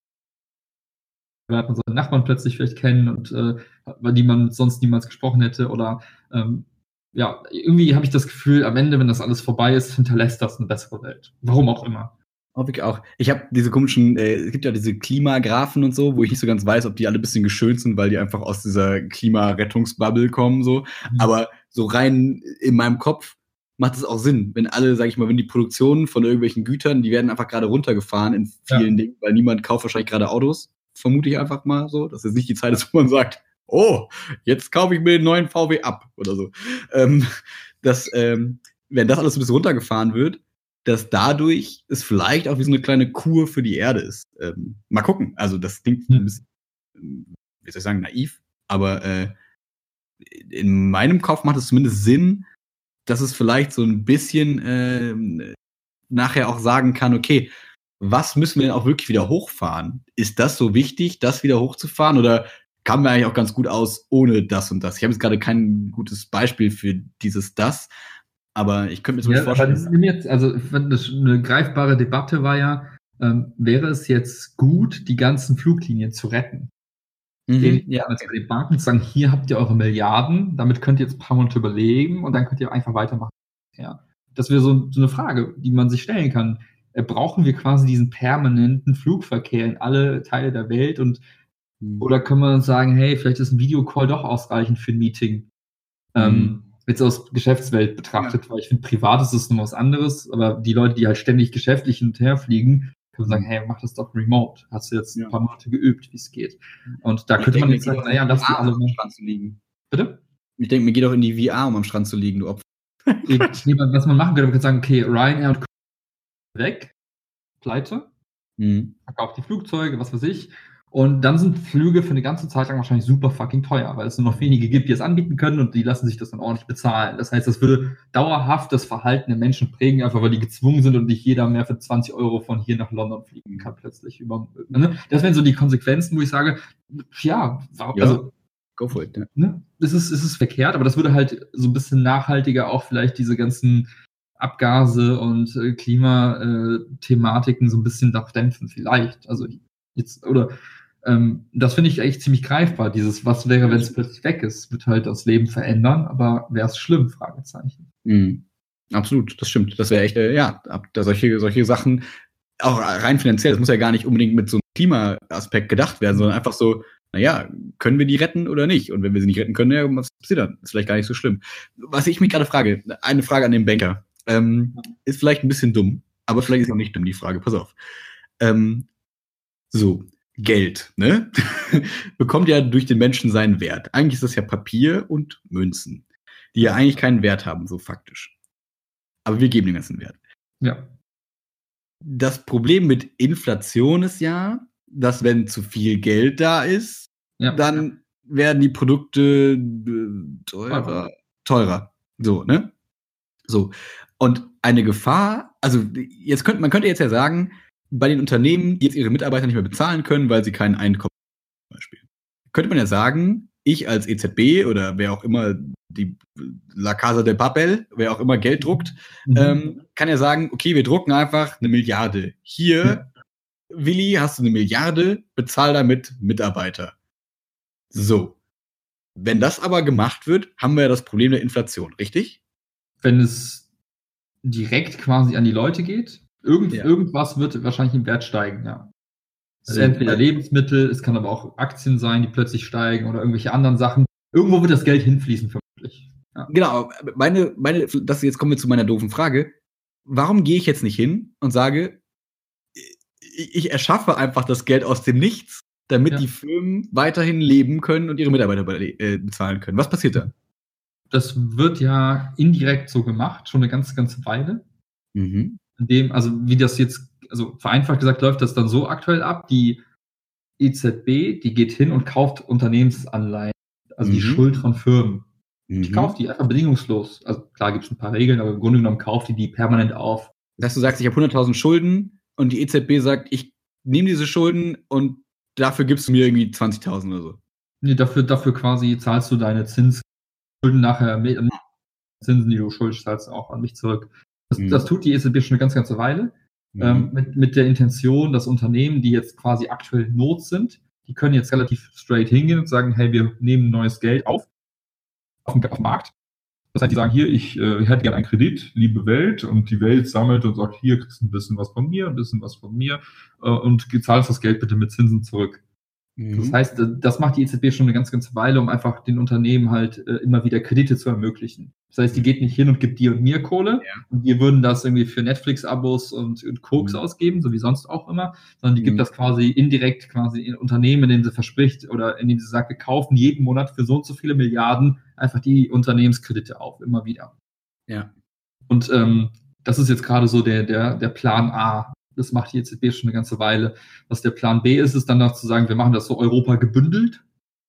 lernt man seine Nachbarn plötzlich vielleicht kennen und äh, über die man sonst niemals gesprochen hätte. Oder ähm, ja, irgendwie habe ich das Gefühl, am Ende, wenn das alles vorbei ist, hinterlässt das eine bessere Welt. Warum auch immer. Hoffe ich auch. Ich habe diese komischen, äh, es gibt ja diese Klimagraphen und so, wo ich nicht so ganz weiß, ob die alle ein bisschen geschönt sind, weil die einfach aus dieser Klimarettungsbubble kommen, so. Mhm. Aber so rein in meinem Kopf macht es auch Sinn, wenn alle, sag ich mal, wenn die Produktionen von irgendwelchen Gütern, die werden einfach gerade runtergefahren in vielen ja. Dingen, weil niemand kauft wahrscheinlich gerade Autos vermute ich einfach mal so, dass es nicht die Zeit ist, wo man sagt, oh, jetzt kaufe ich mir den neuen VW ab oder so. Ähm, dass, ähm, wenn das alles ein bisschen runtergefahren wird, dass dadurch es vielleicht auch wie so eine kleine Kur für die Erde ist. Ähm, mal gucken. Also das klingt ein bisschen, wie soll ich sagen, naiv, aber äh, in meinem Kopf macht es zumindest Sinn, dass es vielleicht so ein bisschen äh, nachher auch sagen kann, okay, was müssen wir denn auch wirklich wieder hochfahren? Ist das so wichtig, das wieder hochzufahren oder kam mir eigentlich auch ganz gut aus ohne das und das? Ich habe jetzt gerade kein gutes Beispiel für dieses das, aber ich könnte mir zum ja, vorstellen. Jetzt, also eine greifbare Debatte war ja, ähm, wäre es jetzt gut, die ganzen Fluglinien zu retten? Mhm, ja. Also die Banken sagen, hier habt ihr eure Milliarden, damit könnt ihr jetzt ein paar Monate überleben und dann könnt ihr einfach weitermachen. Ja. Das wäre so, so eine Frage, die man sich stellen kann. Äh, brauchen wir quasi diesen permanenten Flugverkehr in alle Teile der Welt und mhm. oder können wir uns sagen, hey, vielleicht ist ein Videocall doch ausreichend für ein Meeting? Mhm. Ähm, jetzt aus Geschäftswelt betrachtet, ja. weil ich finde, privat ist es noch was anderes, aber die Leute, die halt ständig geschäftlich hin und her fliegen, können sagen, hey, mach das doch remote. Hast du jetzt ja. ein paar Monate geübt, wie es geht. Und da ich könnte man jetzt sagen, naja, lass die alle am Strand zu liegen. Bitte? Ich denke, mir geht auch in die VR, um am Strand zu liegen, du Opfer. was man machen könnte, man könnte sagen, okay, Ryanair und weg, pleite, mhm. verkauft die Flugzeuge, was weiß ich. Und dann sind Flüge für eine ganze Zeit lang wahrscheinlich super fucking teuer, weil es nur noch wenige gibt, die es anbieten können und die lassen sich das dann ordentlich bezahlen. Das heißt, das würde dauerhaft das Verhalten der Menschen prägen, einfach weil die gezwungen sind und nicht jeder mehr für 20 Euro von hier nach London fliegen kann plötzlich über. Ne? Das wären so die Konsequenzen, wo ich sage, ja, warum, ja. also go for it. Ja. Ne? Es, ist, es ist verkehrt, aber das würde halt so ein bisschen nachhaltiger auch vielleicht diese ganzen Abgase und äh, Klimathematiken so ein bisschen dämpfen, vielleicht. Also jetzt, oder ähm, das finde ich echt ziemlich greifbar. Dieses, was wäre, wenn es plötzlich weg ist, wird halt das Leben verändern, aber wäre es schlimm? Fragezeichen. Mhm. Absolut, das stimmt. Das wäre echt, äh, ja, da solche, solche Sachen, auch rein finanziell, das muss ja gar nicht unbedingt mit so einem Klimaaspekt gedacht werden, sondern einfach so, naja, können wir die retten oder nicht? Und wenn wir sie nicht retten können, ja, was passiert dann? Ist vielleicht gar nicht so schlimm. Was ich mich gerade frage, eine Frage an den Banker, ähm, ist vielleicht ein bisschen dumm, aber vielleicht ist auch nicht dumm die Frage, pass auf. Ähm, so, Geld, ne? bekommt ja durch den Menschen seinen Wert. Eigentlich ist das ja Papier und Münzen, die ja eigentlich keinen Wert haben, so faktisch. Aber wir geben den ganzen Wert. Ja. Das Problem mit Inflation ist ja, dass wenn zu viel Geld da ist, ja. dann werden die Produkte äh, teurer. Teurer. So, ne? So. Und eine Gefahr, also jetzt könnte, man könnte jetzt ja sagen, bei den Unternehmen, die jetzt ihre Mitarbeiter nicht mehr bezahlen können, weil sie kein Einkommen haben, zum Beispiel. Könnte man ja sagen, ich als EZB oder wer auch immer die La Casa de Papel, wer auch immer Geld druckt, mhm. ähm, kann ja sagen, okay, wir drucken einfach eine Milliarde. Hier, ja. Willi, hast du eine Milliarde, bezahl damit Mitarbeiter. So. Wenn das aber gemacht wird, haben wir ja das Problem der Inflation, richtig? Wenn es direkt quasi an die Leute geht, Irgend, ja. Irgendwas wird wahrscheinlich im Wert steigen, ja. Es ist entweder Lebensmittel, es kann aber auch Aktien sein, die plötzlich steigen oder irgendwelche anderen Sachen. Irgendwo wird das Geld hinfließen, vermutlich. Ja. Genau, meine, meine, das jetzt kommen wir zu meiner doofen Frage. Warum gehe ich jetzt nicht hin und sage, ich erschaffe einfach das Geld aus dem Nichts, damit ja. die Firmen weiterhin leben können und ihre Mitarbeiter äh, bezahlen können? Was passiert dann? Das wird ja indirekt so gemacht, schon eine ganze, ganze Weile. Mhm in dem, also wie das jetzt, also vereinfacht gesagt, läuft das dann so aktuell ab, die EZB, die geht hin und kauft Unternehmensanleihen, also mhm. die Schuld von Firmen. Mhm. Die kauft die einfach bedingungslos. Also klar gibt es ein paar Regeln, aber im Grunde genommen kauft die die permanent auf. Dass du sagst, ich habe 100.000 Schulden und die EZB sagt, ich nehme diese Schulden und dafür gibst du mir irgendwie 20.000 oder so. Nee, dafür, dafür quasi zahlst du deine Zinsschulden nachher mit, Zinsen, die du schuldest, zahlst auch an mich zurück. Das, mhm. das tut die EZB schon eine ganz, ganze Weile. Mhm. Ähm, mit, mit der Intention, dass Unternehmen, die jetzt quasi aktuell Not sind, die können jetzt relativ straight hingehen und sagen, hey, wir nehmen neues Geld auf, auf dem, auf dem Markt. Das heißt, die sagen, hier, ich äh, hätte gerne einen Kredit, liebe Welt, und die Welt sammelt und sagt, hier kriegst du ein bisschen was von mir, ein bisschen was von mir, äh, und zahlst das Geld bitte mit Zinsen zurück. Mhm. Das heißt, das macht die EZB schon eine ganz, ganze Weile, um einfach den Unternehmen halt äh, immer wieder Kredite zu ermöglichen. Das heißt, die geht nicht hin und gibt dir und mir Kohle ja. und wir würden das irgendwie für Netflix-Abos und, und Koks mhm. ausgeben, so wie sonst auch immer, sondern die mhm. gibt das quasi indirekt quasi in Unternehmen, in denen sie verspricht oder in denen sie sagt, wir kaufen jeden Monat für so und so viele Milliarden einfach die Unternehmenskredite auf, immer wieder. Ja. Und ähm, das ist jetzt gerade so der, der, der Plan A. Das macht die EZB schon eine ganze Weile. Was der Plan B ist, ist dann noch zu sagen, wir machen das so Europa gebündelt.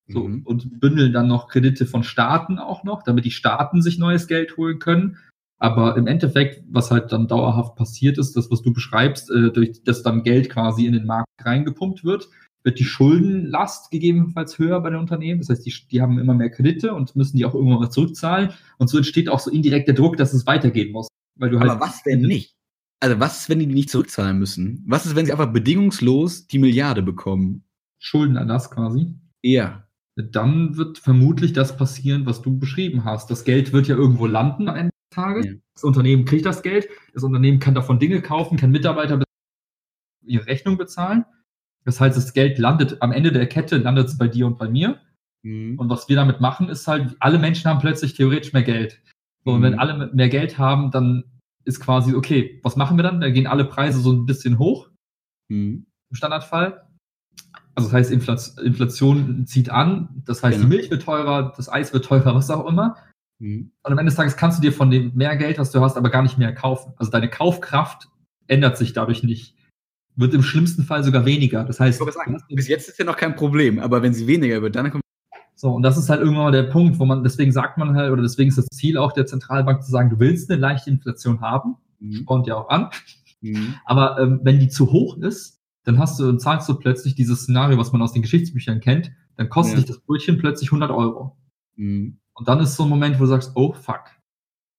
So, mhm. und bündeln dann noch Kredite von Staaten auch noch, damit die Staaten sich neues Geld holen können. Aber im Endeffekt, was halt dann dauerhaft passiert ist, das, was du beschreibst, äh, durch das dann Geld quasi in den Markt reingepumpt wird, wird die Schuldenlast gegebenenfalls höher bei den Unternehmen. Das heißt, die, die haben immer mehr Kredite und müssen die auch irgendwann mal zurückzahlen. Und so entsteht auch so indirekt der Druck, dass es weitergehen muss. Weil du halt Aber was denn nicht? Also was ist, wenn die nicht zurückzahlen müssen? Was ist, wenn sie einfach bedingungslos die Milliarde bekommen? Schuldenerlass quasi? Ja. Dann wird vermutlich das passieren, was du beschrieben hast. Das Geld wird ja irgendwo landen am Ende des Tages. Ja. Das Unternehmen kriegt das Geld. Das Unternehmen kann davon Dinge kaufen, kann Mitarbeiter ihre Rechnung bezahlen. Das heißt, das Geld landet am Ende der Kette, landet es bei dir und bei mir. Mhm. Und was wir damit machen, ist halt, alle Menschen haben plötzlich theoretisch mehr Geld. So, mhm. Und wenn mhm. alle mehr Geld haben, dann ist quasi, okay, was machen wir dann? Da gehen alle Preise so ein bisschen hoch. Mhm. Im Standardfall. Also das heißt, Inflation, Inflation zieht an, das heißt, genau. die Milch wird teurer, das Eis wird teurer, was auch immer. Mhm. Und am Ende des Tages kannst du dir von dem mehr Geld, was du hast, aber gar nicht mehr kaufen. Also deine Kaufkraft ändert sich dadurch nicht wird im schlimmsten Fall sogar weniger. Das heißt, sagen, bis jetzt ist ja noch kein Problem, aber wenn sie weniger wird, dann kommt. So, und das ist halt irgendwann mal der Punkt, wo man, deswegen sagt man halt, oder deswegen ist das Ziel auch der Zentralbank zu sagen, du willst eine leichte Inflation haben, mhm. spornt ja auch an. Mhm. Aber ähm, wenn die zu hoch ist, dann hast du, dann zahlst du plötzlich dieses Szenario, was man aus den Geschichtsbüchern kennt, dann kostet ja. dich das Brötchen plötzlich 100 Euro. Mhm. Und dann ist so ein Moment, wo du sagst, oh fuck,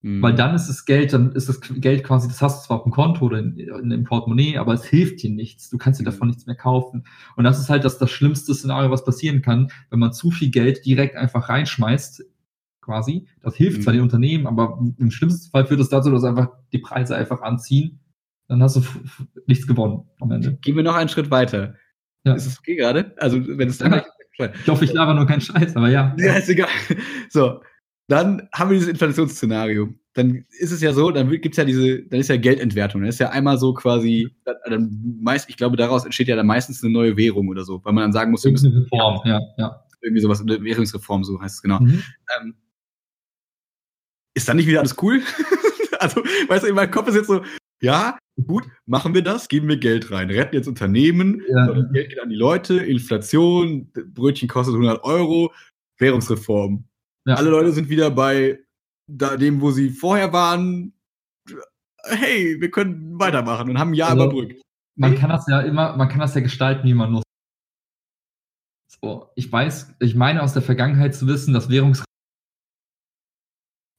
Mhm. Weil dann ist das Geld, dann ist das Geld quasi, das hast du zwar auf dem Konto oder in, in dem Portemonnaie, aber es hilft dir nichts. Du kannst dir mhm. davon nichts mehr kaufen. Und das ist halt das, das schlimmste Szenario, was passieren kann, wenn man zu viel Geld direkt einfach reinschmeißt, quasi. Das hilft mhm. zwar den Unternehmen, aber im schlimmsten Fall führt es das dazu, dass einfach die Preise einfach anziehen. Dann hast du nichts gewonnen am Ende. Gehen wir noch einen Schritt weiter. Ja. Ist es okay gerade? Also, wenn es dann. Ja. Ich hoffe, ich laber nur keinen Scheiß, aber ja. Ja, ist egal. So, dann haben wir dieses Inflationsszenario. Dann ist es ja so, dann gibt's ja diese, dann ist ja Geldentwertung. Dann ist ja einmal so quasi, dann meist, ich glaube, daraus entsteht ja dann meistens eine neue Währung oder so, weil man dann sagen muss, wir müssen. Reform, ja, ja. Irgendwie sowas, eine Währungsreform, so heißt es genau. Mhm. Ähm, ist dann nicht wieder alles cool? also, weißt du, in meinem Kopf ist jetzt so, ja, gut, machen wir das, geben wir Geld rein, retten jetzt Unternehmen, ja. Geld geht an die Leute, Inflation, Brötchen kostet 100 Euro, Währungsreform. Ja. Alle Leute sind wieder bei da, dem, wo sie vorher waren. Hey, wir können weitermachen und haben ein Jahr also, überbrückt. Man kann das ja immer, man kann das ja gestalten, wie man muss. So, ich weiß, ich meine aus der Vergangenheit zu wissen, dass Währungs.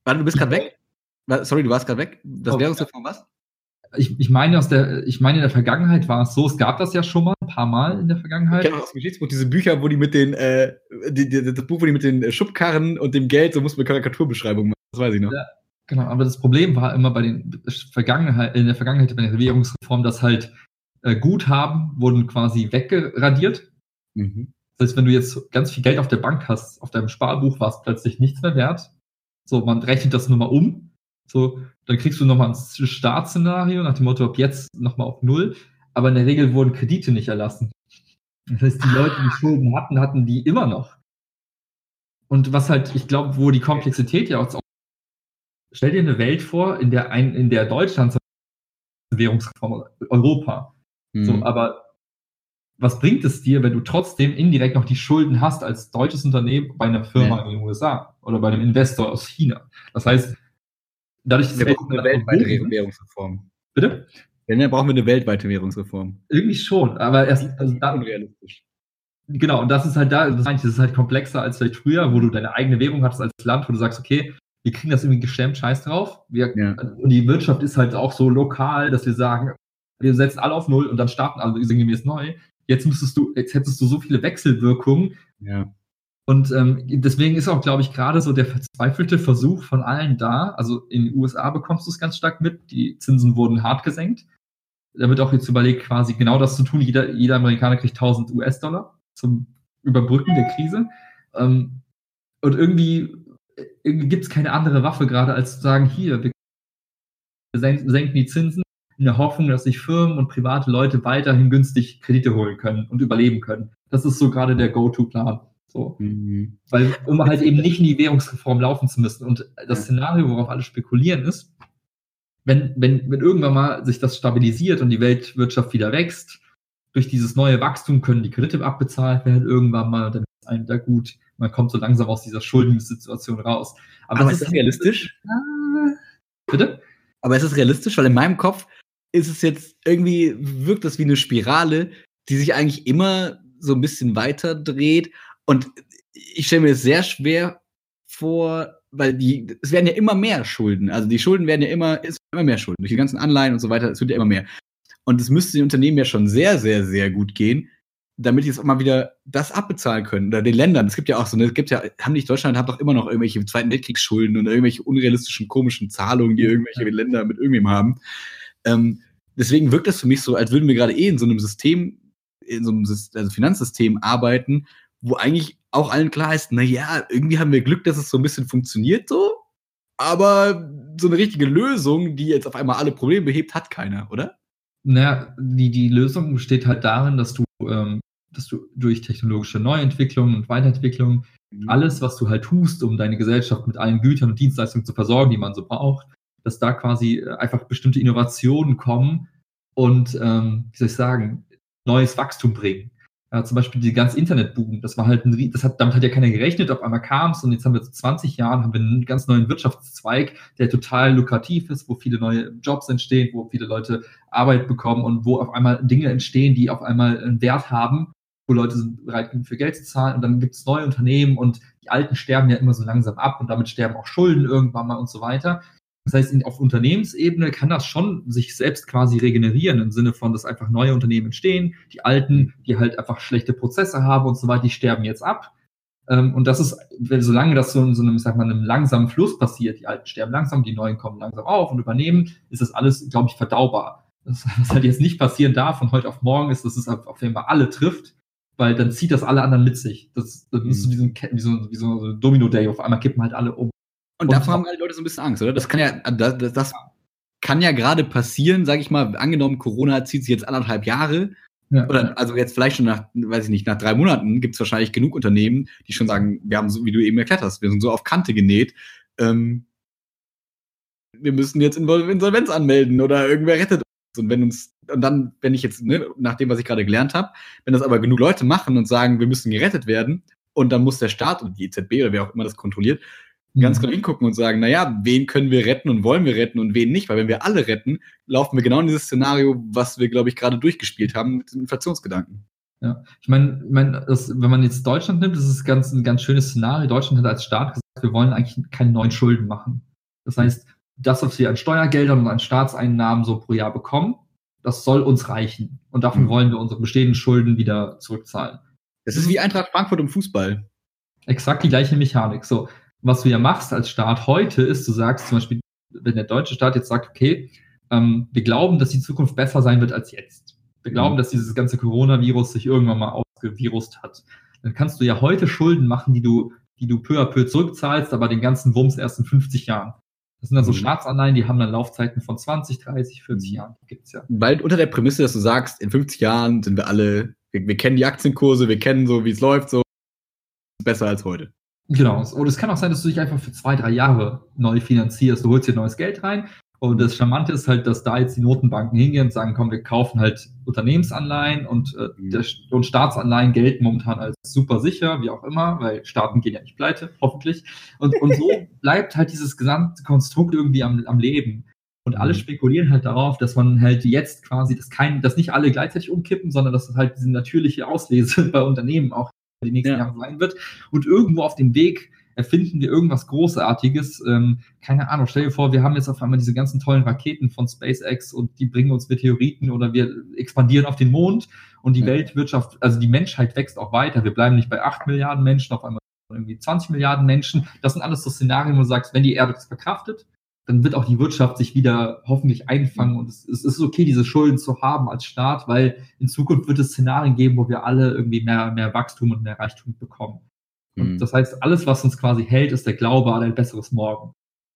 Warte, du bist gerade weg? Sorry, du warst gerade weg. Das oh, Währungsreform was? ich, ich meine aus der, ich meine in der Vergangenheit war es so, es gab das ja schon mal ein paar Mal in der Vergangenheit. Ich kenne aus dem Geschichtsbuch diese Bücher, wo die mit den, äh, die, die, das Buch, wo die mit den Schubkarren und dem Geld, so muss man Karikaturbeschreibungen machen, das weiß ich noch. Ja, genau, aber das Problem war immer bei den Vergangenheit, in der Vergangenheit bei der Währungsreform, dass halt äh, Guthaben wurden quasi weggeradiert. Mhm. Das heißt, wenn du jetzt ganz viel Geld auf der Bank hast, auf deinem Sparbuch war es plötzlich nichts mehr wert. So, man rechnet das nur mal um so, dann kriegst du nochmal ein Startszenario nach dem Motto, ab jetzt nochmal auf Null. Aber in der Regel wurden Kredite nicht erlassen. Das heißt, die Leute, die Schulden hatten, hatten die immer noch. Und was halt, ich glaube, wo die Komplexität ja auch. Stell dir eine Welt vor, in der ein, in der Deutschland Währungsreform Europa. Mhm. So, aber was bringt es dir, wenn du trotzdem indirekt noch die Schulden hast als deutsches Unternehmen bei einer Firma ja. in den USA oder bei einem Investor aus China? Das heißt, dadurch, dass wir brauchen eine weltweite Währungsreform. Bitte? Wenn, dann brauchen wir eine weltweite Währungsreform. Irgendwie schon, aber erst also da, unrealistisch. Genau, und das ist halt da, das, ist halt komplexer als vielleicht früher, wo du deine eigene Währung hattest als Land, wo du sagst, okay, wir kriegen das irgendwie gestemmt, scheiß drauf. Wir, ja. Und die Wirtschaft ist halt auch so lokal, dass wir sagen, wir setzen alle auf Null und dann starten alle sinngemäß neu. Jetzt müsstest du, jetzt hättest du so viele Wechselwirkungen, ja. Und ähm, deswegen ist auch, glaube ich, gerade so der verzweifelte Versuch von allen da. Also in den USA bekommst du es ganz stark mit. Die Zinsen wurden hart gesenkt. Da wird auch jetzt überlegt, quasi genau das zu tun. Jeder, jeder Amerikaner kriegt 1000 US-Dollar zum Überbrücken der Krise. Ähm, und irgendwie, irgendwie gibt es keine andere Waffe gerade, als zu sagen, hier, wir senken die Zinsen in der Hoffnung, dass sich Firmen und private Leute weiterhin günstig Kredite holen können und überleben können. Das ist so gerade der Go-To-Plan. So. Mhm. Weil, um halt eben nicht in die Währungsreform laufen zu müssen. Und das Szenario, worauf alle spekulieren, ist, wenn, wenn, wenn irgendwann mal sich das stabilisiert und die Weltwirtschaft wieder wächst, durch dieses neue Wachstum können die Kredite abbezahlt werden irgendwann mal, dann ist einem da gut. Man kommt so langsam aus dieser Schuldensituation raus. Aber, Aber ist das realistisch? Äh, bitte? Aber ist es realistisch? Weil in meinem Kopf ist es jetzt irgendwie, wirkt das wie eine Spirale, die sich eigentlich immer so ein bisschen weiter dreht. Und ich stelle mir das sehr schwer vor, weil die, es werden ja immer mehr Schulden. Also die Schulden werden ja immer, es immer mehr Schulden. Durch die ganzen Anleihen und so weiter, es wird ja immer mehr. Und es müsste den Unternehmen ja schon sehr, sehr, sehr gut gehen, damit die jetzt auch mal wieder das abbezahlen können. Oder den Ländern. Es gibt ja auch so, es gibt ja, haben nicht Deutschland hat doch immer noch irgendwelche Zweiten Weltkriegsschulden und irgendwelche unrealistischen, komischen Zahlungen, die irgendwelche Länder mit irgendwem haben. Ähm, deswegen wirkt das für mich so, als würden wir gerade eh in so einem System, in so einem also Finanzsystem arbeiten, wo eigentlich auch allen klar ist, na ja, irgendwie haben wir Glück, dass es so ein bisschen funktioniert so, aber so eine richtige Lösung, die jetzt auf einmal alle Probleme behebt, hat keiner, oder? Naja, die, die Lösung besteht halt darin, dass du, ähm, dass du durch technologische Neuentwicklung und Weiterentwicklung mhm. alles, was du halt tust, um deine Gesellschaft mit allen Gütern und Dienstleistungen zu versorgen, die man so braucht, dass da quasi äh, einfach bestimmte Innovationen kommen und, ähm, wie soll ich sagen, neues Wachstum bringen. Ja, zum Beispiel die ganze Internetboom, das war halt ein, das hat, damit hat ja keiner gerechnet, auf einmal kam es und jetzt haben wir zu 20 Jahren haben wir einen ganz neuen Wirtschaftszweig, der total lukrativ ist, wo viele neue Jobs entstehen, wo viele Leute Arbeit bekommen und wo auf einmal Dinge entstehen, die auf einmal einen Wert haben, wo Leute sind bereit für Geld zu zahlen und dann gibt es neue Unternehmen und die alten sterben ja immer so langsam ab und damit sterben auch Schulden irgendwann mal und so weiter. Das heißt, auf Unternehmensebene kann das schon sich selbst quasi regenerieren im Sinne von, dass einfach neue Unternehmen entstehen. Die alten, die halt einfach schlechte Prozesse haben und so weiter, die sterben jetzt ab. Ähm, und das ist, solange das so in so einem, sag mal, einem langsamen Fluss passiert, die alten sterben langsam, die neuen kommen langsam auf und übernehmen, ist das alles, glaube ich, verdaubar. Das, was halt jetzt nicht passieren darf von heute auf morgen ist, dass es auf jeden Fall alle trifft, weil dann zieht das alle anderen mit sich. Das, das ist so, mhm. wie so, wie so ein Domino-Day, auf einmal kippen halt alle um. Und, davor haben alle Leute so ein bisschen Angst, oder? Das kann ja, das, das kann ja gerade passieren, sage ich mal, angenommen, Corona zieht sich jetzt anderthalb Jahre. Ja. Oder also jetzt vielleicht schon nach, weiß ich nicht, nach drei Monaten gibt es wahrscheinlich genug Unternehmen, die schon sagen, wir haben so, wie du eben erklärt hast, wir sind so auf Kante genäht. Ähm, wir müssen jetzt Insolvenz anmelden oder irgendwer rettet uns. Und wenn uns, und dann, wenn ich jetzt, ne, nach dem, was ich gerade gelernt habe, wenn das aber genug Leute machen und sagen, wir müssen gerettet werden, und dann muss der Staat und die EZB oder wer auch immer das kontrolliert, ganz mhm. genau hingucken und sagen, naja, wen können wir retten und wollen wir retten und wen nicht? Weil wenn wir alle retten, laufen wir genau in dieses Szenario, was wir, glaube ich, gerade durchgespielt haben mit dem Inflationsgedanken. Ja, ich meine, ich mein, wenn man jetzt Deutschland nimmt, das ist ganz, ein ganz schönes Szenario. Deutschland hat als Staat gesagt, wir wollen eigentlich keine neuen Schulden machen. Das heißt, das, was wir an Steuergeldern und an Staatseinnahmen so pro Jahr bekommen, das soll uns reichen. Und davon mhm. wollen wir unsere bestehenden Schulden wieder zurückzahlen. Das ist wie Eintracht Frankfurt im Fußball. Exakt die gleiche Mechanik. So, was du ja machst als Staat heute ist, du sagst zum Beispiel, wenn der deutsche Staat jetzt sagt, okay, ähm, wir glauben, dass die Zukunft besser sein wird als jetzt. Wir glauben, mhm. dass dieses ganze Coronavirus sich irgendwann mal ausgevirust hat. Dann kannst du ja heute Schulden machen, die du, die du peu à peu zurückzahlst, aber den ganzen Wumms erst in 50 Jahren. Das sind dann so mhm. Staatsanleihen, die haben dann Laufzeiten von 20, 30, 40 Jahren. Gibt's ja. Weil unter der Prämisse, dass du sagst, in 50 Jahren sind wir alle, wir, wir kennen die Aktienkurse, wir kennen so, wie es läuft, so besser als heute. Genau. Und es kann auch sein, dass du dich einfach für zwei, drei Jahre neu finanzierst. Du holst dir neues Geld rein. Und das Charmante ist halt, dass da jetzt die Notenbanken hingehen und sagen, komm, wir kaufen halt Unternehmensanleihen und, äh, mhm. der, und Staatsanleihen gelten momentan als super sicher, wie auch immer, weil Staaten gehen ja nicht pleite, hoffentlich. Und, und so bleibt halt dieses gesamte Konstrukt irgendwie am, am Leben. Und alle mhm. spekulieren halt darauf, dass man halt jetzt quasi, dass kein, dass nicht alle gleichzeitig umkippen, sondern dass es halt diese natürliche Auslese bei Unternehmen auch die nächsten ja. Jahre sein wird. Und irgendwo auf dem Weg erfinden wir irgendwas Großartiges. Ähm, keine Ahnung, stell dir vor, wir haben jetzt auf einmal diese ganzen tollen Raketen von SpaceX und die bringen uns Meteoriten oder wir expandieren auf den Mond und die ja. Weltwirtschaft, also die Menschheit wächst auch weiter. Wir bleiben nicht bei 8 Milliarden Menschen, auf einmal irgendwie 20 Milliarden Menschen. Das sind alles so Szenarien, wo du sagst, wenn die Erde das verkraftet, dann wird auch die Wirtschaft sich wieder hoffentlich einfangen und es, es, ist okay, diese Schulden zu haben als Staat, weil in Zukunft wird es Szenarien geben, wo wir alle irgendwie mehr, mehr Wachstum und mehr Reichtum bekommen. Und mhm. das heißt, alles, was uns quasi hält, ist der Glaube an ein besseres Morgen.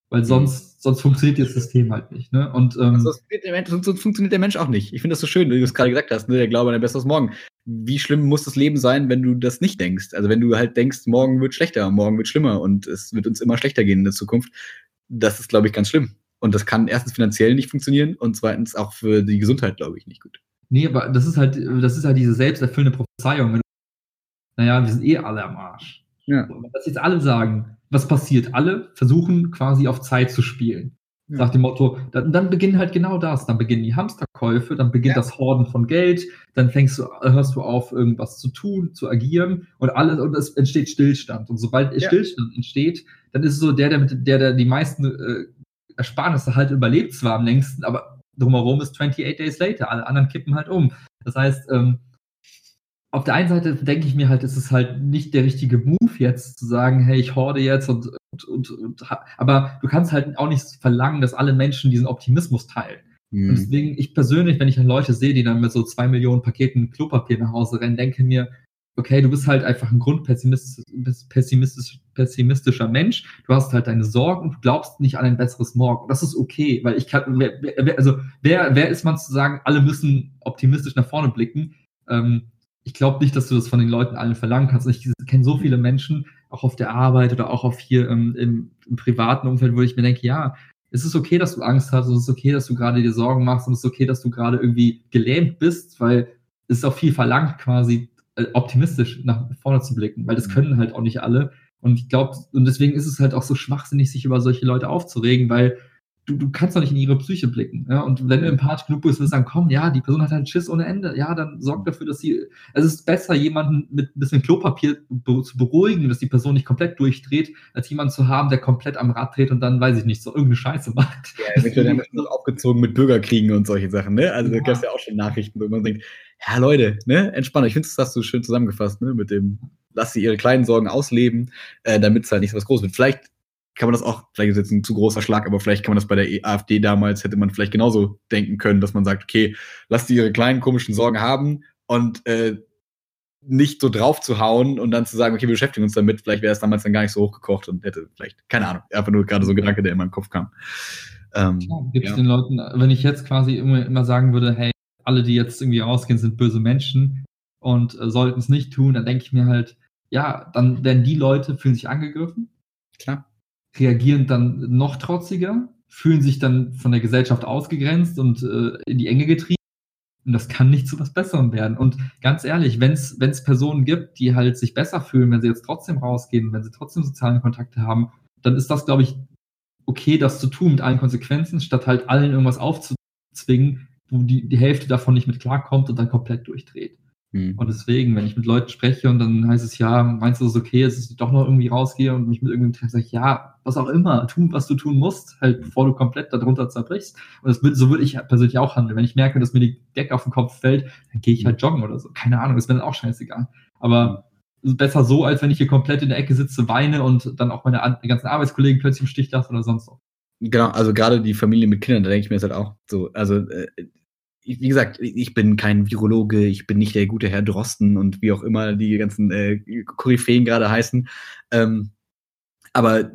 Weil mhm. sonst, mhm. sonst funktioniert das System halt nicht. Ne? Und, ähm, sonst, sonst funktioniert der Mensch auch nicht. Ich finde das so schön, wie du es gerade gesagt hast, ne? der Glaube an ein besseres Morgen. Wie schlimm muss das Leben sein, wenn du das nicht denkst? Also wenn du halt denkst, morgen wird schlechter, morgen wird schlimmer und es wird uns immer schlechter gehen in der Zukunft das ist, glaube ich, ganz schlimm. Und das kann erstens finanziell nicht funktionieren und zweitens auch für die Gesundheit, glaube ich, nicht gut. Nee, aber das ist halt, das ist halt diese selbsterfüllende Prophezeiung. Naja, wir sind eh alle am Arsch. Ja. Wenn das jetzt alle sagen, was passiert? Alle versuchen quasi auf Zeit zu spielen. Ja. Nach dem Motto, dann, dann beginnt halt genau das. Dann beginnen die Hamsterkäufe, dann beginnt ja. das Horden von Geld, dann fängst du, hörst du auf, irgendwas zu tun, zu agieren und alles, und es entsteht Stillstand. Und sobald ja. Stillstand entsteht, dann ist es so, der, der, der, der die meisten äh, Ersparnisse halt überlebt zwar am längsten, aber drumherum ist 28 Days later. Alle anderen kippen halt um. Das heißt, ähm, auf der einen Seite denke ich mir halt, ist es halt nicht der richtige Move jetzt zu sagen, hey, ich horde jetzt und, und, und, und aber du kannst halt auch nicht verlangen, dass alle Menschen diesen Optimismus teilen. Mhm. Und deswegen, ich persönlich, wenn ich dann Leute sehe, die dann mit so zwei Millionen Paketen Klopapier nach Hause rennen, denke mir, okay, du bist halt einfach ein grundpessimistischer pessimistisch, pessimistischer Mensch. Du hast halt deine Sorgen du glaubst nicht an ein besseres Morgen. Das ist okay, weil ich kann, wer, wer, also wer, wer ist man zu sagen, alle müssen optimistisch nach vorne blicken? Ähm, ich glaube nicht, dass du das von den Leuten allen verlangen kannst. Ich kenne so viele Menschen, auch auf der Arbeit oder auch auf hier ähm, im, im, privaten Umfeld, wo ich mir denke, ja, es ist okay, dass du Angst hast und es ist okay, dass du gerade dir Sorgen machst und es ist okay, dass du gerade irgendwie gelähmt bist, weil es ist auch viel verlangt, quasi optimistisch nach vorne zu blicken, weil das mhm. können halt auch nicht alle. Und ich glaube, und deswegen ist es halt auch so schwachsinnig, sich über solche Leute aufzuregen, weil du, du kannst doch nicht in ihre Psyche blicken. Ja? Und wenn du empathisch genug bist, wirst du sagen, komm, ja, die Person hat halt Schiss ohne Ende. Ja, dann sorg dafür, dass sie. Es ist besser, jemanden mit ein bisschen Klopapier zu beruhigen, dass die Person nicht komplett durchdreht, als jemanden zu haben, der komplett am Rad dreht und dann, weiß ich nicht, so irgendeine Scheiße macht. Ja, wird dann noch aufgezogen mit Bürgerkriegen und solche Sachen, ne? Also ja. da gab ja auch schon Nachrichten, wo man denkt, ja, Leute, ne, entspannt. Ich finde, das hast du schön zusammengefasst, ne, mit dem, lass sie ihre kleinen Sorgen ausleben, äh, damit es halt nicht so was groß wird. Vielleicht kann man das auch, vielleicht ist jetzt ein zu großer Schlag, aber vielleicht kann man das bei der AfD damals, hätte man vielleicht genauso denken können, dass man sagt, okay, lass die ihre kleinen komischen Sorgen haben und äh, nicht so drauf zu hauen und dann zu sagen, okay, wir beschäftigen uns damit, vielleicht wäre es damals dann gar nicht so hochgekocht und hätte vielleicht, keine Ahnung, einfach nur gerade so ein Gedanke, der in meinen Kopf kam. Ähm, Gibt es ja. den Leuten, wenn ich jetzt quasi immer, immer sagen würde, hey, alle, die jetzt irgendwie rausgehen, sind böse Menschen und äh, sollten es nicht tun, dann denke ich mir halt, ja, dann werden die Leute fühlen sich angegriffen. Klar reagieren dann noch trotziger, fühlen sich dann von der Gesellschaft ausgegrenzt und äh, in die Enge getrieben. Und das kann nicht zu was Besserem werden. Und ganz ehrlich, wenn es Personen gibt, die halt sich besser fühlen, wenn sie jetzt trotzdem rausgehen, wenn sie trotzdem soziale Kontakte haben, dann ist das, glaube ich, okay, das zu tun mit allen Konsequenzen, statt halt allen irgendwas aufzuzwingen, wo die, die Hälfte davon nicht mit klarkommt und dann komplett durchdreht. Mhm. Und deswegen, wenn ich mit Leuten spreche und dann heißt es, ja, meinst du es okay, dass ich doch noch irgendwie rausgehe und mich mit irgendeinem treffe, sage ich, ja, was auch immer, tun, was du tun musst, halt bevor du komplett darunter zerbrichst. Und das wird, so würde ich persönlich auch handeln. Wenn ich merke, dass mir die Decke auf den Kopf fällt, dann gehe ich halt joggen oder so. Keine Ahnung, das wäre dann auch scheißegal. Aber besser so, als wenn ich hier komplett in der Ecke sitze, weine und dann auch meine ganzen Arbeitskollegen plötzlich im Stich lasse oder sonst was. Genau, also gerade die Familie mit Kindern, da denke ich mir jetzt halt auch so, also äh, wie gesagt, ich bin kein Virologe, ich bin nicht der gute Herr Drosten und wie auch immer die ganzen äh, Koryphäen gerade heißen. Ähm, aber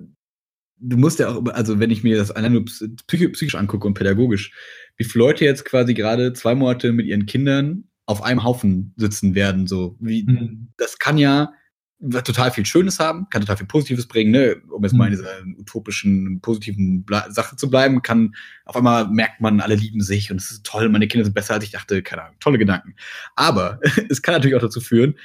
du musst ja auch, also wenn ich mir das allein nur psychisch angucke und pädagogisch, wie viele Leute jetzt quasi gerade zwei Monate mit ihren Kindern auf einem Haufen sitzen werden, so wie, mhm. das kann ja total viel Schönes haben, kann total viel Positives bringen, ne? um jetzt mhm. mal in dieser utopischen, positiven Ble Sache zu bleiben, kann auf einmal merkt man, alle lieben sich und es ist toll, meine Kinder sind besser als ich dachte, keine Ahnung, tolle Gedanken. Aber es kann natürlich auch dazu führen,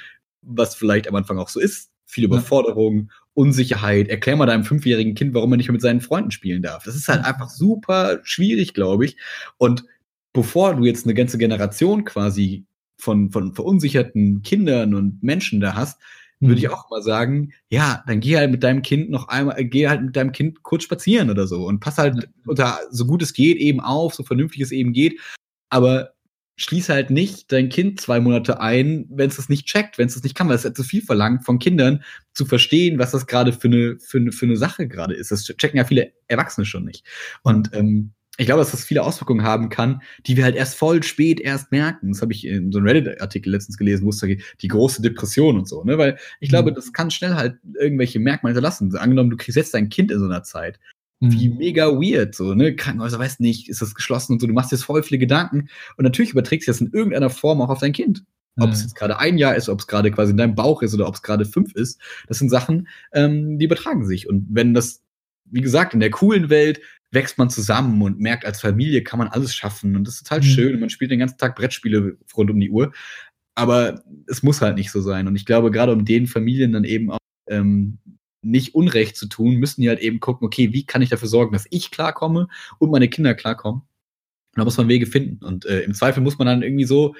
was vielleicht am Anfang auch so ist, viel Überforderung, Unsicherheit. Erklär mal deinem fünfjährigen Kind, warum er nicht mehr mit seinen Freunden spielen darf. Das ist halt einfach super schwierig, glaube ich. Und bevor du jetzt eine ganze Generation quasi von, von verunsicherten Kindern und Menschen da hast, würde ich mhm. auch mal sagen, ja, dann geh halt mit deinem Kind noch einmal, geh halt mit deinem Kind kurz spazieren oder so und pass halt unter, so gut es geht eben auf, so vernünftig es eben geht. Aber schließ halt nicht dein Kind zwei Monate ein, wenn es das nicht checkt, wenn es das nicht kann, weil es ja zu viel verlangt von Kindern zu verstehen, was das gerade für eine, für eine, für eine Sache gerade ist. Das checken ja viele Erwachsene schon nicht. Und ähm, ich glaube, dass das viele Auswirkungen haben kann, die wir halt erst voll spät erst merken. Das habe ich in so einem Reddit-Artikel letztens gelesen, wo es da geht, die große Depression und so, ne? Weil ich glaube, mhm. das kann schnell halt irgendwelche Merkmale hinterlassen. Angenommen, du kriegst jetzt dein Kind in so einer Zeit. Wie mhm. mega weird, so, ne? Krankenhäuser, weißt nicht, ist das geschlossen und so, du machst jetzt voll viele Gedanken und natürlich überträgst du das in irgendeiner Form auch auf dein Kind. Ob es jetzt gerade ein Jahr ist, ob es gerade quasi in deinem Bauch ist oder ob es gerade fünf ist, das sind Sachen, ähm, die übertragen sich. Und wenn das wie gesagt, in der coolen Welt wächst man zusammen und merkt, als Familie kann man alles schaffen und das ist total mhm. schön und man spielt den ganzen Tag Brettspiele rund um die Uhr. Aber es muss halt nicht so sein. Und ich glaube, gerade um den Familien dann eben auch ähm, nicht Unrecht zu tun, müssen die halt eben gucken, okay, wie kann ich dafür sorgen, dass ich klarkomme und meine Kinder klarkommen. Und da muss man Wege finden. Und äh, im Zweifel muss man dann irgendwie so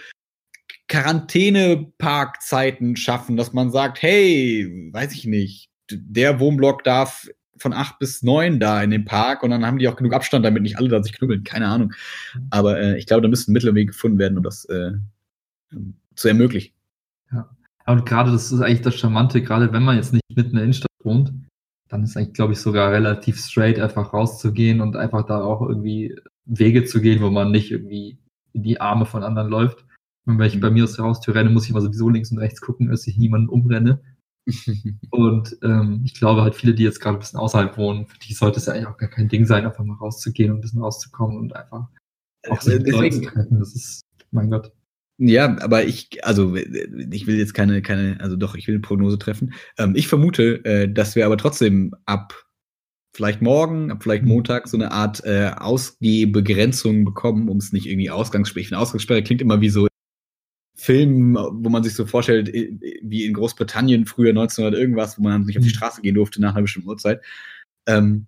Quarantäneparkzeiten schaffen, dass man sagt, hey, weiß ich nicht, der Wohnblock darf von acht bis neun da in dem Park und dann haben die auch genug Abstand, damit nicht alle da sich knubbeln. Keine Ahnung. Aber äh, ich glaube, da müssen Mittel und Wege gefunden werden, um das äh, zu ermöglichen. Ja. Und gerade das ist eigentlich das Charmante, gerade wenn man jetzt nicht mitten in der Innenstadt wohnt, dann ist eigentlich, glaube ich, sogar relativ straight, einfach rauszugehen und einfach da auch irgendwie Wege zu gehen, wo man nicht irgendwie in die Arme von anderen läuft. Und wenn ich mhm. bei mir aus der Haustür renne, muss ich mal sowieso links und rechts gucken, dass ich niemanden umrenne. und ähm, ich glaube halt viele, die jetzt gerade ein bisschen außerhalb wohnen, für die sollte es ja eigentlich auch gar kein Ding sein, einfach mal rauszugehen und ein bisschen rauszukommen und einfach auch mit Leuten zu treffen. Das ist, mein Gott. Ja, aber ich, also ich will jetzt keine, keine, also doch, ich will eine Prognose treffen. Ähm, ich vermute, äh, dass wir aber trotzdem ab vielleicht morgen, ab vielleicht mhm. Montag so eine Art äh, Ausgehbegrenzung bekommen, um es nicht irgendwie Ausgangssperre. Ich finde, Ausgangssperre klingt immer wie so Film, wo man sich so vorstellt, wie in Großbritannien früher 1900 irgendwas, wo man nicht auf die mhm. Straße gehen durfte nach einer bestimmten Uhrzeit. Ähm,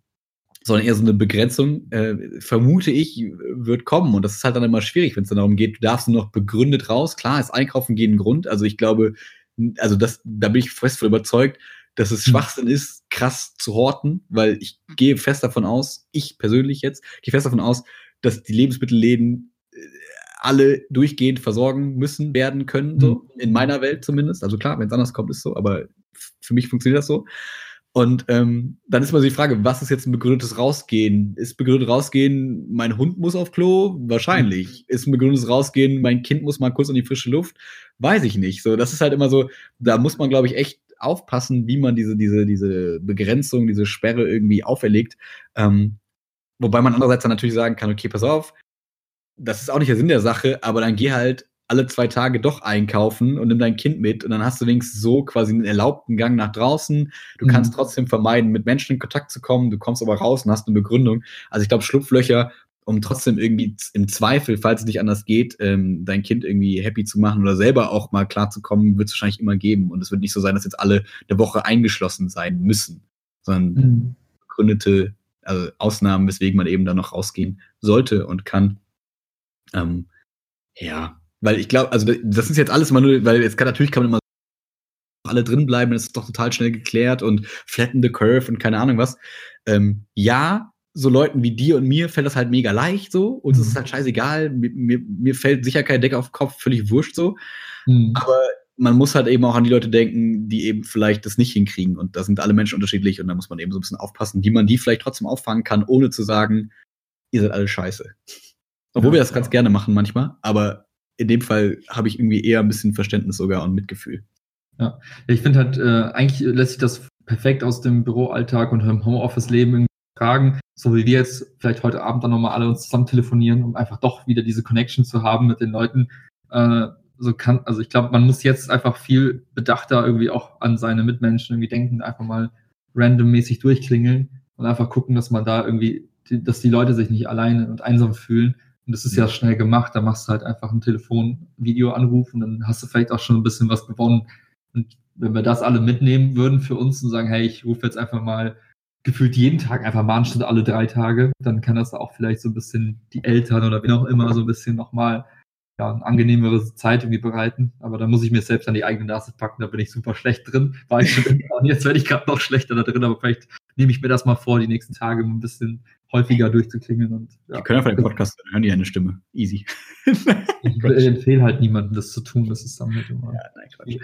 sondern eher so eine Begrenzung, äh, vermute ich, wird kommen. Und das ist halt dann immer schwierig, wenn es dann darum geht, du darfst nur noch begründet raus. Klar, ist Einkaufen gehen ein Grund. Also ich glaube, also das, da bin ich fest von überzeugt, dass es mhm. Schwachsinn ist, krass zu horten, weil ich gehe fest davon aus, ich persönlich jetzt, gehe fest davon aus, dass die Lebensmittelläden äh, alle durchgehend versorgen müssen, werden können, so, mhm. in meiner Welt zumindest. Also klar, wenn es anders kommt, ist so, aber für mich funktioniert das so. Und ähm, dann ist mal so die Frage, was ist jetzt ein begründetes Rausgehen? Ist begründet Rausgehen, mein Hund muss auf Klo? Wahrscheinlich. Ist ein begründetes Rausgehen, mein Kind muss mal kurz in die frische Luft? Weiß ich nicht. So, das ist halt immer so, da muss man, glaube ich, echt aufpassen, wie man diese, diese, diese Begrenzung, diese Sperre irgendwie auferlegt. Ähm, wobei man andererseits dann natürlich sagen kann, okay, pass auf, das ist auch nicht der Sinn der Sache, aber dann geh halt alle zwei Tage doch einkaufen und nimm dein Kind mit und dann hast du wenigstens so quasi einen erlaubten Gang nach draußen. Du mhm. kannst trotzdem vermeiden, mit Menschen in Kontakt zu kommen, du kommst aber raus und hast eine Begründung. Also ich glaube, Schlupflöcher, um trotzdem irgendwie im Zweifel, falls es nicht anders geht, ähm, dein Kind irgendwie happy zu machen oder selber auch mal klar zu kommen, wird es wahrscheinlich immer geben. Und es wird nicht so sein, dass jetzt alle eine Woche eingeschlossen sein müssen, sondern mhm. begründete also Ausnahmen, weswegen man eben da noch rausgehen sollte und kann. Ähm, ja, weil ich glaube, also das ist jetzt alles mal nur, weil jetzt kann natürlich kann man immer alle drin bleiben, das ist doch total schnell geklärt und flatten the curve und keine Ahnung was. Ähm, ja, so Leuten wie dir und mir fällt das halt mega leicht so. Uns mhm. ist es halt scheißegal. Mir, mir, mir fällt sicher kein Decke auf den Kopf, völlig wurscht so. Mhm. Aber man muss halt eben auch an die Leute denken, die eben vielleicht das nicht hinkriegen. Und da sind alle Menschen unterschiedlich und da muss man eben so ein bisschen aufpassen, wie man die vielleicht trotzdem auffangen kann, ohne zu sagen, ihr seid alle scheiße. Obwohl ja, wir das ganz gerne machen manchmal, aber in dem Fall habe ich irgendwie eher ein bisschen Verständnis sogar und Mitgefühl. Ja, ich finde halt, äh, eigentlich lässt sich das perfekt aus dem Büroalltag und im Homeoffice-Leben tragen, so wie wir jetzt vielleicht heute Abend dann nochmal alle uns zusammen telefonieren, um einfach doch wieder diese Connection zu haben mit den Leuten. Äh, so kann, also ich glaube, man muss jetzt einfach viel bedachter irgendwie auch an seine Mitmenschen irgendwie denken, einfach mal randommäßig durchklingeln und einfach gucken, dass man da irgendwie, dass die Leute sich nicht alleine und einsam fühlen und das ist ja schnell gemacht. Da machst du halt einfach einen Telefon-Video-Anruf und dann hast du vielleicht auch schon ein bisschen was gewonnen. Und wenn wir das alle mitnehmen würden für uns und sagen, hey, ich rufe jetzt einfach mal gefühlt jeden Tag einfach mal anstatt alle drei Tage, dann kann das auch vielleicht so ein bisschen die Eltern oder wie auch immer so ein bisschen nochmal ja, eine angenehmere Zeit irgendwie bereiten. Aber da muss ich mir selbst an die eigene Nase packen, da bin ich super schlecht drin. War ich schon. Und jetzt werde ich gerade noch schlechter da drin, aber vielleicht nehme ich mir das mal vor, die nächsten Tage ein bisschen häufiger durchzuklingeln. Und, ja. Die können einfach den Podcast hören, die eine Stimme. Easy. ich empfehle halt niemandem, das zu tun. Das ist dann halt immer. Ja, nein, Quatsch.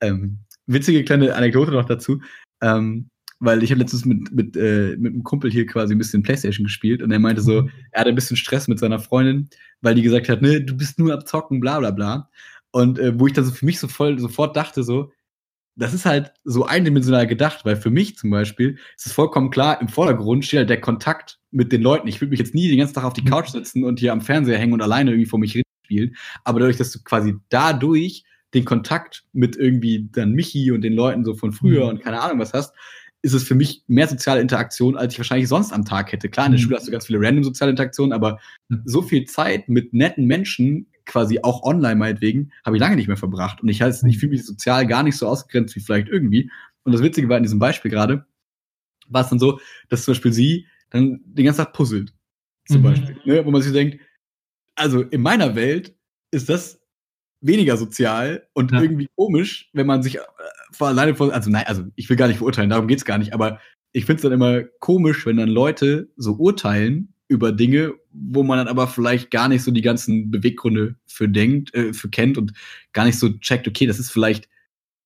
Ähm, witzige kleine Anekdote noch dazu. Ähm, weil ich habe letztens mit, mit, äh, mit einem Kumpel hier quasi ein bisschen Playstation gespielt und er meinte so, mhm. er hatte ein bisschen Stress mit seiner Freundin, weil die gesagt hat, ne, du bist nur ab Zocken, bla bla bla. Und äh, wo ich dann so für mich so voll sofort dachte, so, das ist halt so eindimensional gedacht, weil für mich zum Beispiel ist es vollkommen klar, im Vordergrund steht halt der Kontakt mit den Leuten. Ich würde mich jetzt nie den ganzen Tag auf die Couch sitzen und hier am Fernseher hängen und alleine irgendwie vor mich reden spielen. Aber dadurch, dass du quasi dadurch den Kontakt mit irgendwie dann Michi und den Leuten so von früher mhm. und keine Ahnung was hast, ist es für mich mehr soziale Interaktion, als ich wahrscheinlich sonst am Tag hätte. Klar, in der mhm. Schule hast du ganz viele random soziale Interaktionen, aber so viel Zeit mit netten Menschen, quasi auch online meinetwegen, habe ich lange nicht mehr verbracht. Und ich heißt, ich fühle mich sozial gar nicht so ausgegrenzt wie vielleicht irgendwie. Und das Witzige war in diesem Beispiel gerade, war es dann so, dass zum Beispiel sie dann den ganzen Tag puzzelt. Zum mhm. Beispiel. Ne? Wo man sich denkt, also in meiner Welt ist das weniger sozial und ja. irgendwie komisch, wenn man sich äh, vor alleine vor, also nein, also ich will gar nicht verurteilen, darum geht's gar nicht, aber ich finde es dann immer komisch, wenn dann Leute so urteilen über Dinge, wo man dann aber vielleicht gar nicht so die ganzen Beweggründe für denkt, äh, für kennt und gar nicht so checkt, okay, das ist vielleicht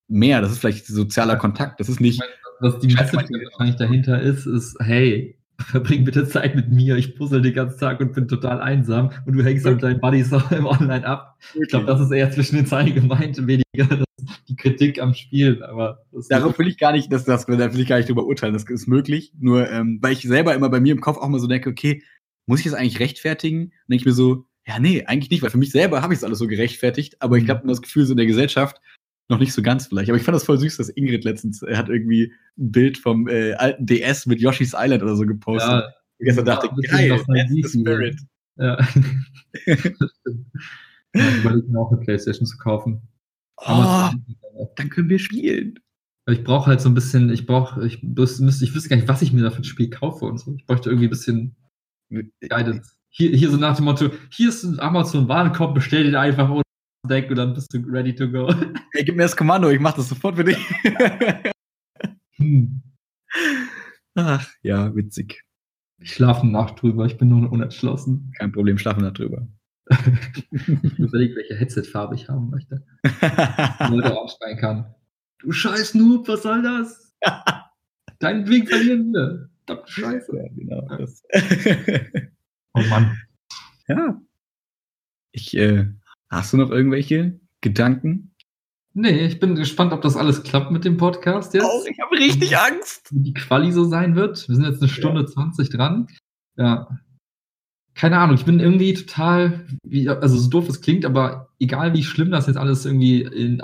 mehr, das ist vielleicht sozialer Kontakt, das ist nicht. Was die Message wahrscheinlich dahinter ist, ist, hey, verbring bitte Zeit mit mir, ich puzzle den ganzen Tag und bin total einsam und du hängst mit deinen Buddies im Online ab. Okay. Ich glaube, das ist eher zwischen den Zeilen gemeint, weniger die Kritik am Spiel. Aber darauf will ich gar nicht, dass das, da will ich gar nicht drüber urteilen. Das ist möglich. Nur, ähm, weil ich selber immer bei mir im Kopf auch mal so denke, okay, muss ich das eigentlich rechtfertigen? Und denke ich mir so, ja, nee, eigentlich nicht, weil für mich selber habe ich es alles so gerechtfertigt, aber ich mhm. habe das Gefühl, so in der Gesellschaft noch nicht so ganz vielleicht. Aber ich fand das voll süß, dass Ingrid letztens äh, hat irgendwie ein Bild vom äh, alten DS mit Yoshi's Island oder so gepostet. Ja, ich gestern dachte, geil, that's the spirit. Ja. ich überlege mir auch eine Playstation zu kaufen. Oh, dann können wir spielen. Ich brauche halt so ein bisschen, ich brauche, ich müsste, ich wüsste gar nicht, was ich mir da für ein Spiel kaufe und so. Ich bräuchte irgendwie ein bisschen Guidance. Hier, hier so nach dem Motto, hier ist ein Amazon-Warenkorb, bestell den einfach und Deck und dann bist du ready to go. Hey, gib mir das Kommando, ich mach das sofort für dich. hm. Ach, ja, witzig. Ich schlafe Nacht drüber, ich bin nur unentschlossen. Kein Problem, schlafe eine Nacht drüber. ich überlege, welche Headset-Farbe ich haben möchte. Leute aufschreien kann. Du scheiß Noob, was soll das? Dein Weg verlieren wir. Scheiße. Ja, genau. Das. oh Mann. Ja. Ich äh, Hast du noch irgendwelche Gedanken? Nee, ich bin gespannt, ob das alles klappt mit dem Podcast jetzt. Oh, ich habe richtig Angst. Wie die Quali so sein wird. Wir sind jetzt eine Stunde ja. 20 dran. Ja. Keine Ahnung, ich bin irgendwie total, wie, also so doof es klingt, aber egal wie schlimm das jetzt alles irgendwie in,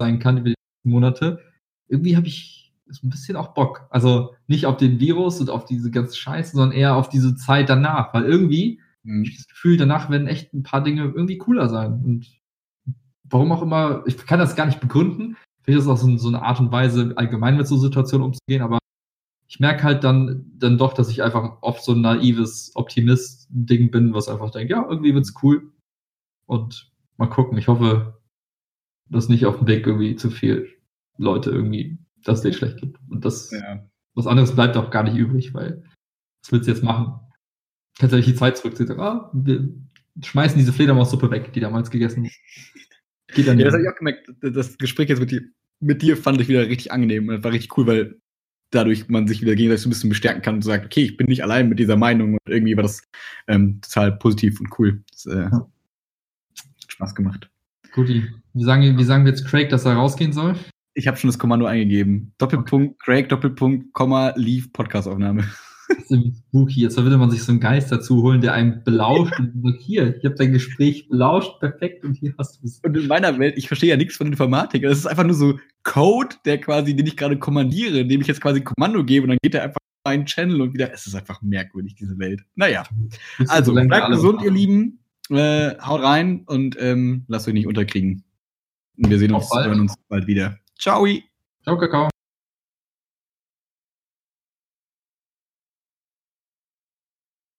sein kann über die Monate, irgendwie habe ich so ein bisschen auch Bock. Also nicht auf den Virus und auf diese ganze Scheiße, sondern eher auf diese Zeit danach, weil irgendwie Mhm. Ich das Gefühl, danach werden echt ein paar Dinge irgendwie cooler sein. Und warum auch immer, ich kann das gar nicht begründen. Vielleicht ist es auch so, so eine Art und Weise, allgemein mit so Situationen umzugehen, aber ich merke halt dann, dann doch, dass ich einfach oft so ein naives Optimist-Ding bin, was einfach denkt, ja, irgendwie wird's cool. Und mal gucken. Ich hoffe, dass nicht auf dem Weg irgendwie zu viel Leute irgendwie das Date schlecht gibt. Und das, ja. was anderes bleibt auch gar nicht übrig, weil was willst du jetzt machen? Kannst du die Zeit sagen, ah, wir schmeißen diese Fledermaussuppe weg, die damals gegessen Geht dann ja, das habe ich auch gemerkt. Das Gespräch jetzt mit dir, mit dir fand ich wieder richtig angenehm. Das war richtig cool, weil dadurch man sich wieder gegenseitig so ein bisschen bestärken kann und sagt, okay, ich bin nicht allein mit dieser Meinung und irgendwie war das ähm, total positiv und cool. Das, äh, ja. hat Spaß gemacht. Guti. Wie sagen, wie sagen wir jetzt Craig, dass er rausgehen soll? Ich habe schon das Kommando eingegeben. Doppelpunkt. Craig, Doppelpunkt, Komma, Leave, Podcast-Aufnahme. Das ist spooky. Jetzt würde man sich so einen Geist dazu holen, der einen belauscht und sagt, hier, ich habe dein Gespräch belauscht, perfekt, und hier hast du es. Und in meiner Welt, ich verstehe ja nichts von Informatik. Es ist einfach nur so Code, der quasi, den ich gerade kommandiere, dem ich jetzt quasi Kommando gebe und dann geht er einfach in einen Channel und wieder. Es ist einfach merkwürdig, diese Welt. Naja. Also, bleibt gesund, ihr Lieben. Äh, haut rein und ähm, lasst euch nicht unterkriegen. Wir sehen uns, hören uns bald wieder. Ciao. Ciao, Kakao.